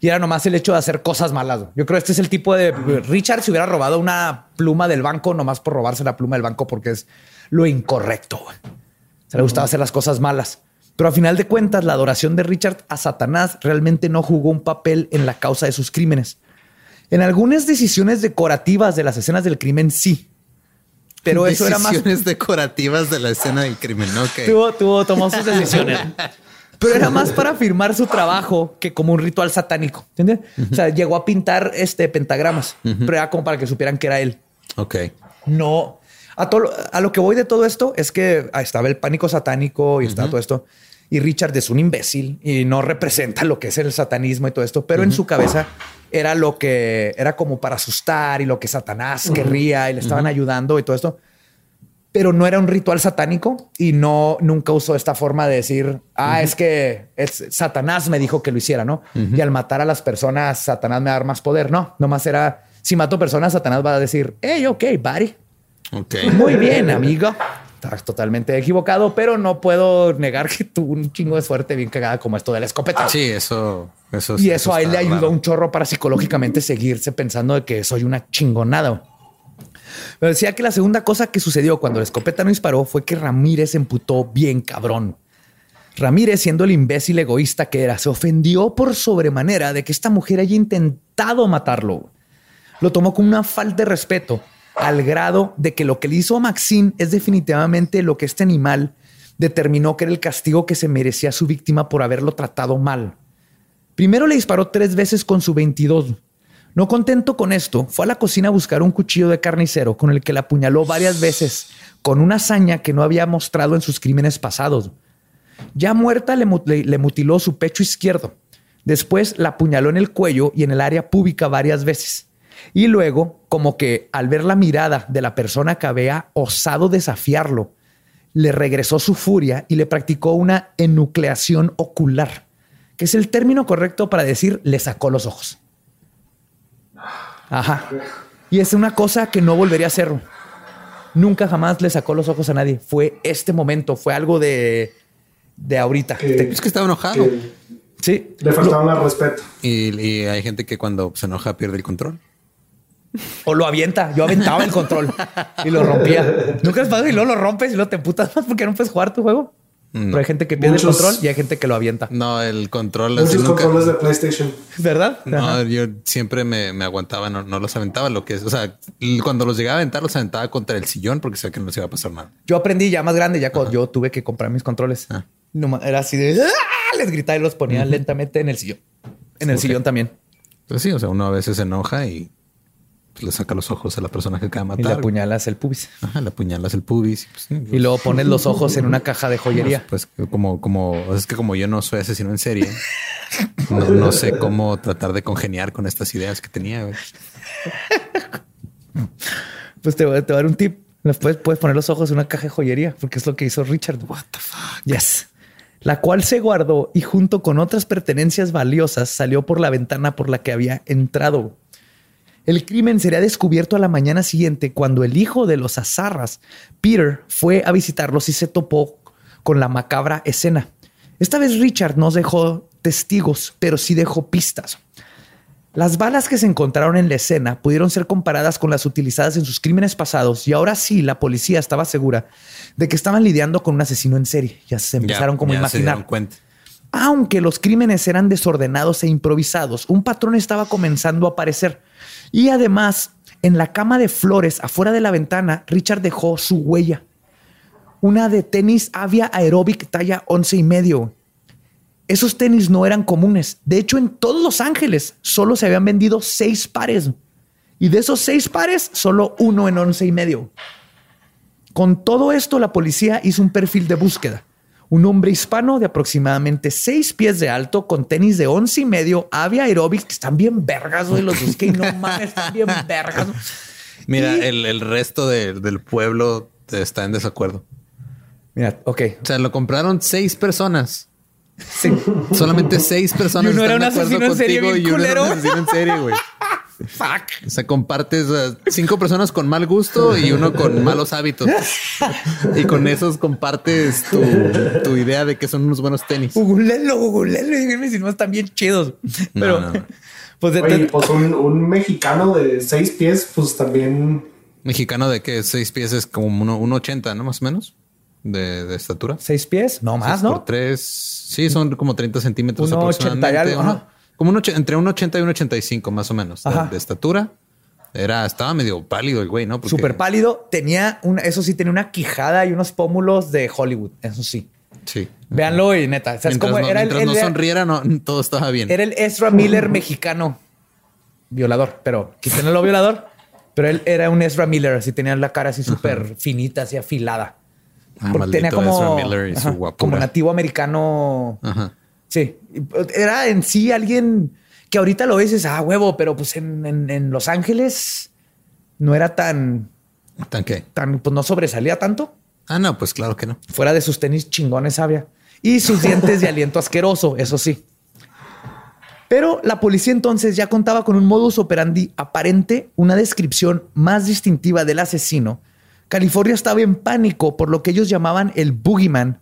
Y era nomás el hecho de hacer cosas malas. Yo creo que este es el tipo de... Richard se hubiera robado una pluma del banco nomás por robarse la pluma del banco porque es lo incorrecto. Se le gustaba hacer las cosas malas. Pero a final de cuentas, la adoración de Richard a Satanás realmente no jugó un papel en la causa de sus crímenes. En algunas decisiones decorativas de las escenas del crimen, sí pero *laughs* eso era más. decorativas de la escena del crimen, ¿no? Tuvo, tuvo, tomó sus decisiones. *laughs* pero era más para firmar su trabajo que como un ritual satánico. ¿Entiendes? O sea, llegó a pintar este pentagramas, pero era como para que supieran que era él. Ok. No. A, todo, a lo que voy de todo esto es que estaba el pánico satánico y estaba todo esto. Y Richard es un imbécil y no representa lo que es el satanismo y todo esto, pero en su cabeza era lo que era como para asustar y lo que Satanás querría y le estaban ayudando y todo esto. pero no era un ritual satánico y no nunca usó esta forma de decir, ah, es que es, Satanás me dijo que lo hiciera, ¿no? Y al matar a las personas, Satanás me va a dar más poder. No, nomás era, si mato personas, Satanás va a decir, hey, ok, buddy. Ok. Muy bien, amigo. Estás totalmente equivocado, pero no puedo negar que tuvo un chingo de suerte bien cagada como esto de la escopeta. Sí, eso, eso Y eso, a él le ayudó raro. un chorro para psicológicamente seguirse pensando de que soy una chingonada. Pero decía que la segunda cosa que sucedió cuando la escopeta no disparó fue que Ramírez se emputó bien cabrón. Ramírez, siendo el imbécil egoísta que era, se ofendió por sobremanera de que esta mujer haya intentado matarlo. Lo tomó como una falta de respeto, al grado de que lo que le hizo a Maxine es definitivamente lo que este animal determinó que era el castigo que se merecía su víctima por haberlo tratado mal. Primero le disparó tres veces con su 22. No contento con esto, fue a la cocina a buscar un cuchillo de carnicero con el que la apuñaló varias veces, con una hazaña que no había mostrado en sus crímenes pasados. Ya muerta le, le mutiló su pecho izquierdo. Después la apuñaló en el cuello y en el área pública varias veces. Y luego, como que al ver la mirada de la persona que había osado desafiarlo, le regresó su furia y le practicó una enucleación ocular, que es el término correcto para decir le sacó los ojos. Ajá. Y es una cosa que no volvería a hacer. Nunca jamás le sacó los ojos a nadie. Fue este momento, fue algo de, de ahorita. Que- Es que estaba enojado. que sí. le faltaban al respeto. Y, y hay gente que cuando se enoja pierde el control. O lo avienta. Yo aventaba el control y lo rompía. Nunca es fácil y luego lo rompes y luego te putas más porque no puedes jugar tu juego. Pero hay gente que pierde Muchos- el control y hay gente que lo avienta. No, el control Muchos nunca- controles de PlayStation. ¿Verdad? No, Ajá. yo siempre me, me aguantaba, no, no los aventaba. Lo que es, o sea, cuando los llegaba a aventar, los aventaba contra el sillón porque sabía que no les iba a pasar nada. Yo aprendí ya más grande, ya cuando yo tuve que comprar mis controles. Ah. Era así de ¡ah! les gritaba y los ponía lentamente en el sillón. En el sillón también. Entonces sí, o sea, uno a veces se enoja y pues, le saca los ojos a la persona que acaba de Y le matar. apuñalas el pubis. Ajá, le apuñalas el pubis. y, pues, Y luego pones los *laughs* ojos en una caja de joyería. Pues como, como, es que como yo no soy asesino en serie, *laughs* no, no sé cómo tratar de congeniar con estas ideas que tenía. Pues te, voy- te voy a dar un tip. Puedes, puedes poner los ojos en una caja de joyería, porque es lo que hizo Richard. What the fuck? Yes. La cual se guardó y junto con otras pertenencias valiosas salió por la ventana por la que había entrado. El crimen sería descubierto a la mañana siguiente cuando el hijo de los Azarras, Peter, fue a visitarlos y se topó con la macabra escena. Esta vez Richard no dejó testigos, pero sí dejó pistas. Las balas que se encontraron en la escena pudieron ser comparadas con las utilizadas en sus crímenes pasados y ahora sí la policía estaba segura de que estaban lidiando con un asesino en serie. Ya se empezaron Ya- como a imaginar. Aunque los crímenes eran desordenados e improvisados, un patrón estaba comenzando a aparecer. Y además, en la cama de flores afuera de la ventana, Richard dejó su huella. Una de tenis Avia Aerobic talla 11 y medio. Esos tenis no eran comunes. De hecho, en todos Los Ángeles solo se habían vendido seis pares. Y de esos seis pares, solo uno en 11 y medio. Con todo esto, la policía hizo un perfil de búsqueda. Un hombre hispano de aproximadamente seis pies de alto, con tenis de once y medio, avia aerobics, que están bien vergas, güey. Los busqué y no *laughs* mames, están bien vergas. Mira, Y- el, el resto de- del pueblo está en desacuerdo. Mira, ok. O sea, lo compraron seis personas. Sí. Solamente seis personas. Y uno era un asesino en serie bien y uno era un culero. asesino en serie, güey. *laughs* Fuck. O sea, compartes a cinco personas con mal gusto y uno con malos hábitos. Y con esos compartes tu, tu idea de que son unos buenos tenis. Googleenlo, googleenlo. y díganme si no están bien chidos. Pero, no, no. pues, de- Oye, pues un, un mexicano de seis pies, pues también. Mexicano de que seis pies es como uno, un 1.80, ¿no? Más o menos de, de estatura. seis pies, no más, Seis Por ¿no? tres. Sí, son como 30 centímetros Uno aproximadamente. 80 y algo, Uno- ajá. Como un entre un 80 y un 85 más o menos de- de, estatura. Era, estaba medio pálido el güey, ¿no? Porque- Súper pálido. Tenía una, eso sí, tenía una quijada y unos pómulos de Hollywood. Eso sí. Sí. Véanlo y neta. O sea, es Mientras, como no, era el, mientras no el- sonriera, no, *laughs* todo estaba bien. Era el Ezra Miller mexicano. Violador, pero quítenlo lo violador. Pero él era un Ezra Miller, así tenía la cara así súper finita, así afilada. Ah, tenía como, Ezra Miller y ajá, como nativo americano. Ajá. Sí. Y, Era en sí alguien que ahorita lo dices, ah, huevo, pero pues en, en- en Los Ángeles no era tan ¿Tan qué? Tan, pues no sobresalía tanto. Ah, no, pues claro que no. Fuera de sus tenis chingones sabia. Y sus *laughs* dientes de aliento asqueroso, eso sí. Pero la policía entonces ya contaba con un modus operandi aparente, una descripción más distintiva del asesino. California estaba en pánico por lo que ellos llamaban el boogeyman,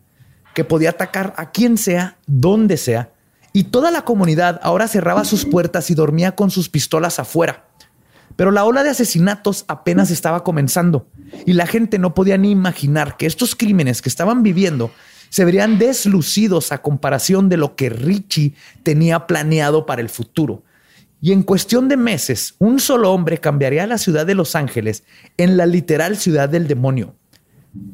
que podía atacar a quien sea, donde sea, y toda la comunidad ahora cerraba sus puertas y dormía con sus pistolas afuera. Pero la ola de asesinatos apenas estaba comenzando y la gente no podía ni imaginar que estos crímenes que estaban viviendo se verían deslucidos a comparación de lo que Richie tenía planeado para el futuro. Y en cuestión de meses, un solo hombre cambiaría la ciudad de Los Ángeles en la literal ciudad del demonio.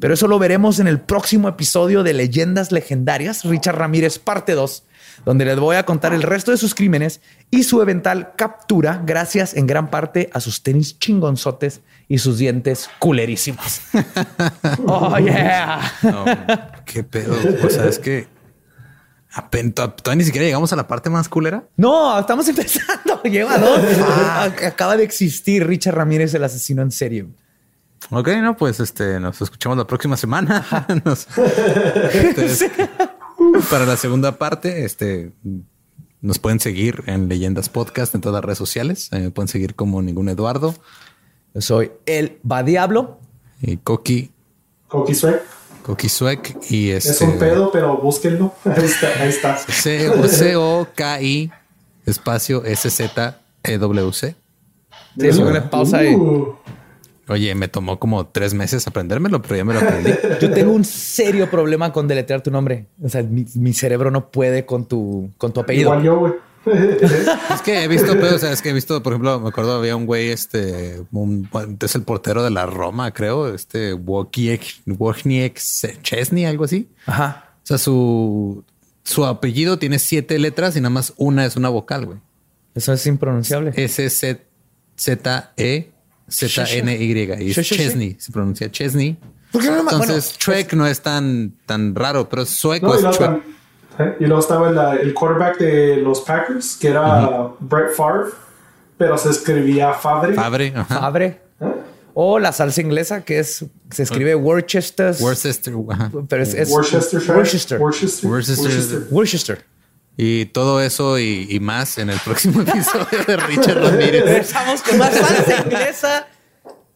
Pero eso lo veremos en el próximo episodio de Leyendas Legendarias, Richard Ramírez, parte 2, donde les voy a contar el resto de sus crímenes y su eventual captura, gracias en gran parte a sus tenis chingonzotes y sus dientes culerísimos. *laughs* oh, yeah. qué pedo. O sea, es que todavía ni siquiera llegamos a la parte más culera. No, estamos *laughs* empezando. Lleva dos. Acaba de existir Richard Ramírez, el asesino en serio. Ok, no, pues este nos escuchamos la próxima semana. *laughs* para la segunda parte, este nos pueden seguir en Leyendas Podcast en todas las redes sociales. me pueden seguir como ningún Eduardo. Yo soy el Va Diablo y Coqui. Coqui Suec. Coqui Suec y este... Es un pedo, pero búsquenlo. *laughs* Ahí está. Ahí está. C-O-K-I espacio S-Z-E-W-C. Sí, una pausa ahí. Uh. Oye, me tomó como tres meses aprendérmelo, pero ya me lo aprendí. *laughs* Yo tengo un serio problema con deletrear tu nombre. O sea, mi, cerebro no puede con tu, con tu apellido. Igual yo, güey. *laughs* es que he visto, pero, o sea, es que he visto, por ejemplo, me acuerdo había un güey, este, es el portero de la Roma, creo, este Wojciech Chesney, algo así. Ajá. O sea, su, su apellido tiene siete letras y nada más una es una vocal, güey. Eso es impronunciable. S-Z-E Z-N-Y. Y es Chesney, se pronuncia Chesney. Entonces, Trek no es tan, tan raro, pero sueco es ¿eh? Y luego estaba el, quarterback de los Packers, que era Brett Favre, pero se escribía Fabre. Fabre, Fabre. ¿Eh? O la salsa inglesa, que es se escribe Worcester. Worcester, pero es, Worcester, Worcester. Worcester. Worcester. Y todo eso y, más en el próximo *laughs* episodio de Richard Ramírez. Empezamos con más salsa inglesa,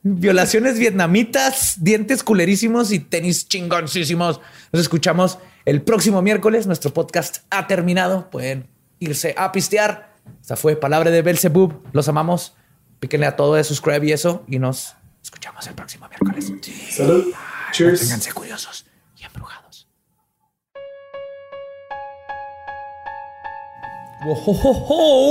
violaciones vietnamitas, dientes culerísimos y tenis chingoncísimos. Nos escuchamos el próximo miércoles. Nuestro podcast ha terminado. Pueden irse a pistear. Esta fue Palabra de Belzebub. Los amamos. Píquenle a todo de subscribe y eso. Y nos escuchamos el próximo miércoles. Salud. Cheers. Ténganse curiosos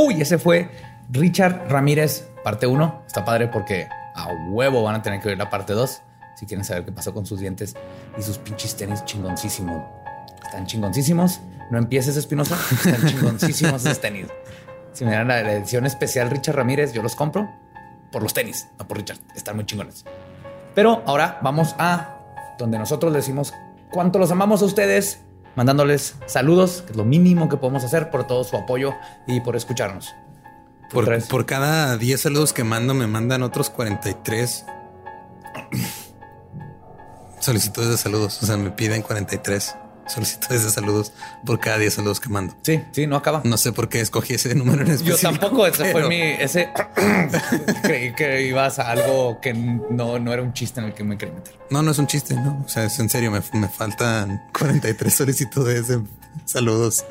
Y ese fue Richard Ramírez, parte 1. Está padre porque a huevo van a tener que ver la parte 2 si quieren saber qué pasó con sus dientes y sus pinches tenis chingoncísimos. Están chingoncísimos. No empieces, Espinosa. Están chingoncísimos esos tenis. Si me dan la edición especial Richard Ramírez, yo los compro por los tenis, no por Richard. Están muy chingones. Pero ahora vamos a donde nosotros decimos cuánto los amamos a ustedes mandándoles saludos, que es lo mínimo que podemos hacer por todo su apoyo y por escucharnos. Por, por cada 10 saludos que mando, me mandan otros 43 *clears throat* solicitudes de saludos. O sea, me piden 43 solicitudes de saludos por cada 10 saludos que mando. Sí, sí, no acaba. No sé por qué escogí ese número en específico. Yo tampoco, ese fue mi, ese *coughs* creí que ibas a algo que no, no era un chiste en el que me quería meter. No, no es un chiste, no. O sea, es en serio, me, me faltan 43 solicitudes de saludos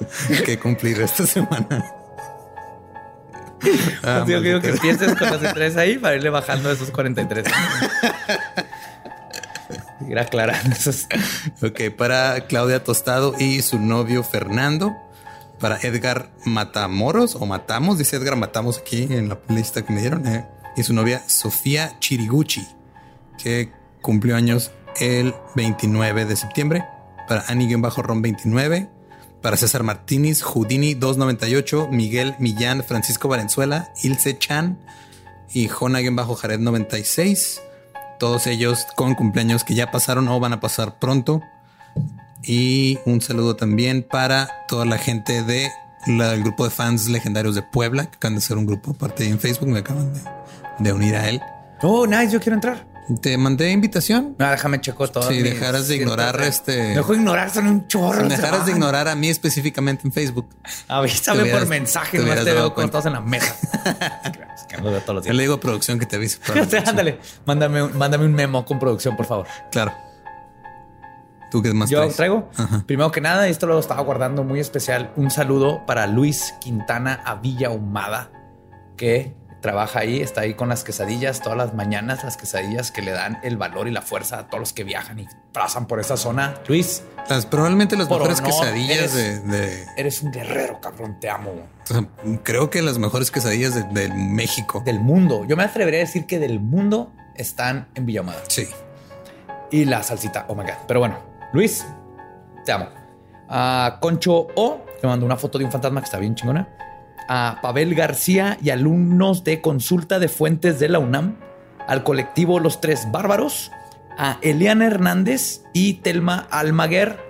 que cumplir esta semana. Ah, digo, digo que empieces con los tres ahí para irle bajando esos 43. *laughs* Ir aclarando. *laughs* Ok, para Claudia Tostado y su novio Fernando. Para Edgar Matamoros o Matamos, dice Edgar Matamos aquí en la lista que me dieron. Eh, y su novia Sofía Chiriguchi, que cumplió años el 29 de septiembre. Para Annie-Ron 29. Para César Martínez, Judini 298, Miguel Millán, Francisco Valenzuela, Ilse Chan y Jona-Jared 96 todos ellos con cumpleaños que ya pasaron o van a pasar pronto. Y un saludo también para toda la gente de del grupo de fans legendarios de Puebla, que acaban de ser un grupo aparte en Facebook, me acaban de, unir a él. Oh, nice, yo quiero entrar. Te mandé invitación. No, déjame checo todo. Si dejaras de ignorar este. Dejo ignorar, son un chorro. Si dejaras de ignorar a mí específicamente en Facebook. Avísame por mensaje, no te veo cortados en la mesa. *laughs* Yo le digo a producción que te avise. *laughs* Ándale, mándame, mándame un memo con producción, por favor. Claro. ¿Tú qué más Yo traigo. Primero que nada, esto lo estaba guardando muy especial. Un saludo para Luis Quintana a Villa Humada, que trabaja ahí, está ahí con las quesadillas todas las mañanas, las quesadillas que le dan el valor y la fuerza a todos los que viajan y pasan por esa zona. Luis. probablemente las mejores quesadillas de, Eres un guerrero, cabrón, te amo. creo que las mejores quesadillas de, México. Del mundo. Yo me atrevería a decir que del mundo están en Humada. Sí. Y la salsita, oh my God. Pero bueno, Luis, te amo. A Concho O, te mandó una foto de un fantasma que está bien chingona. A Pavel García y alumnos de consulta de fuentes de la UNAM. Al colectivo Los Tres Bárbaros. A Eliana Hernández y Telma Almaguer.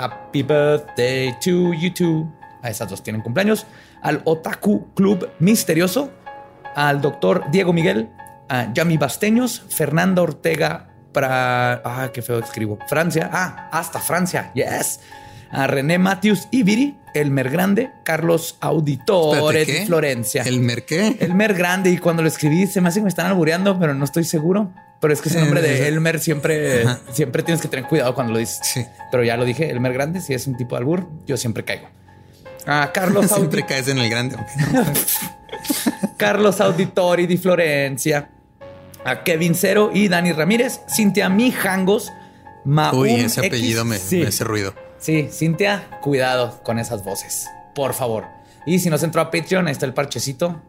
Happy birthday to you two. A esas dos tienen cumpleaños. Al Otaku Club Misterioso. Al doctor Diego Miguel. A Yami Basteños. Fernanda Ortega para. Ah, qué feo escribo. Francia. Ah, hasta Francia. Yes. A René Matthews Ibiri, Elmer Grande, Carlos Auditore de Florencia. ¿Elmer qué? Elmer Grande. Y cuando lo escribí, se me hace que me están albureando, pero no estoy seguro. Pero es que ese nombre de Elmer siempre, siempre tienes que tener cuidado cuando lo dices. Sí. Pero ya lo dije, Elmer Grande, si es un tipo de albur, yo siempre caigo. A Carlos *laughs* Siempre caes en el grande. *laughs* Carlos Auditori de Florencia a Kevin Cero y Dani Ramírez, Cintia Mijangos, Maum Uy, ese apellido me, hace ruido. Sí, Cintia, cuidado con esas voces, por favor. Y si nos entró a Patreon, ahí está el parchecito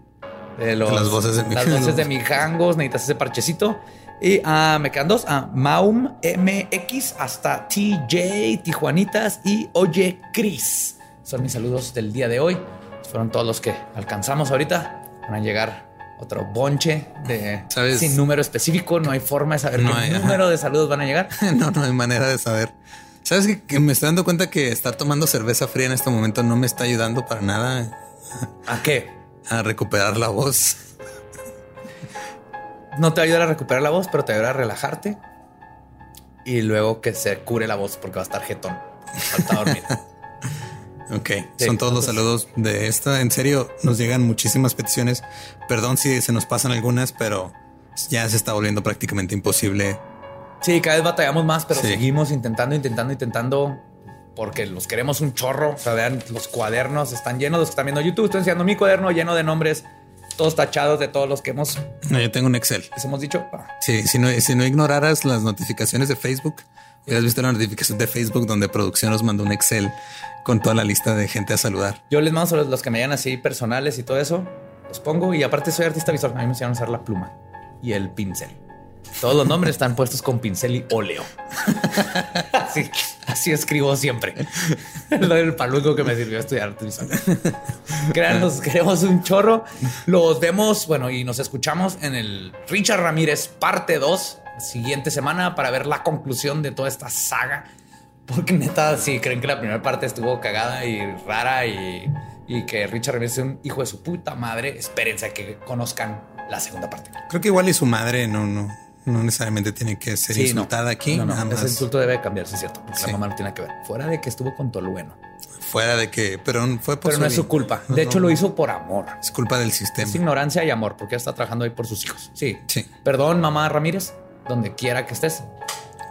de las voces de, las voces de Mijangos, necesitas ese parchecito. Y uh, me quedan dos, a Maum MX hasta TJ, Tijuanitas y Oye Cris. Son mis saludos del día de hoy. Fueron todos los que alcanzamos ahorita. Van a llegar otro bonche de sin número específico. No hay forma de saber qué número de saludos van a llegar. *laughs* no, no hay manera de saber. Sabes que, me estoy dando cuenta que estar tomando cerveza fría en este momento no me está ayudando para nada. ¿A qué? A recuperar la voz. No te ayuda a recuperar la voz, pero te ayuda a relajarte y luego que se cure la voz porque va a estar jetón. Falta dormir. *laughs* Ok, son todos los saludos de esta. En serio, nos llegan muchísimas peticiones. Perdón si se nos pasan algunas, pero ya se está volviendo prácticamente imposible. Sí, cada vez batallamos más, pero seguimos intentando, intentando, intentando, porque los queremos un chorro. O sea, vean, los cuadernos están llenos. Los que están viendo YouTube, estoy enseñando mi cuaderno lleno de nombres, todos tachados de todos los que hemos. No, yo tengo un Excel. Les hemos dicho. Sí, si no, si no ignoraras las notificaciones de Facebook, hubieras visto la notificación de Facebook donde producción nos mandó un Excel con toda la lista de gente a saludar. Yo les mando los, los que me llaman así personales y todo eso. Los pongo y aparte soy artista visual. A mí me enseñaron a usar la pluma y el pincel. Todos los nombres están puestos con pincel y óleo. *laughs* así, así escribo siempre. Lo del paluco que me sirvió a estudiar arte visual. Créanos, queremos un chorro. Los vemos, bueno, y nos escuchamos en el Richard Ramírez parte 2, siguiente semana, para ver la conclusión de toda esta saga porque neta, si creen que la primera parte estuvo cagada y rara y, que Richard Ramírez es un hijo de su puta madre, espérense a que conozcan la segunda parte. Creo que igual y su madre no, no, no necesariamente tiene que ser insultada aquí. No, no, ese insulto debe cambiarse, ¿cierto? Porque la mamá no tiene que ver. Fuera de que estuvo con Tolueno. Fuera de que, pero fue por Pero no es su culpa. De hecho, lo hizo por amor. Es culpa del sistema. Es ignorancia y amor, porque está trabajando ahí por sus hijos. Sí. Sí. Perdón, mamá Ramírez, donde quiera que estés.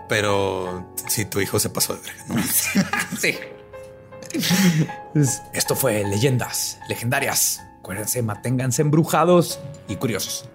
Pero si tu hijo se pasó de verga, ¿no? *laughs* sí. Esto fue Leyendas Legendarias. Acuérdense, manténganse embrujados y curiosos.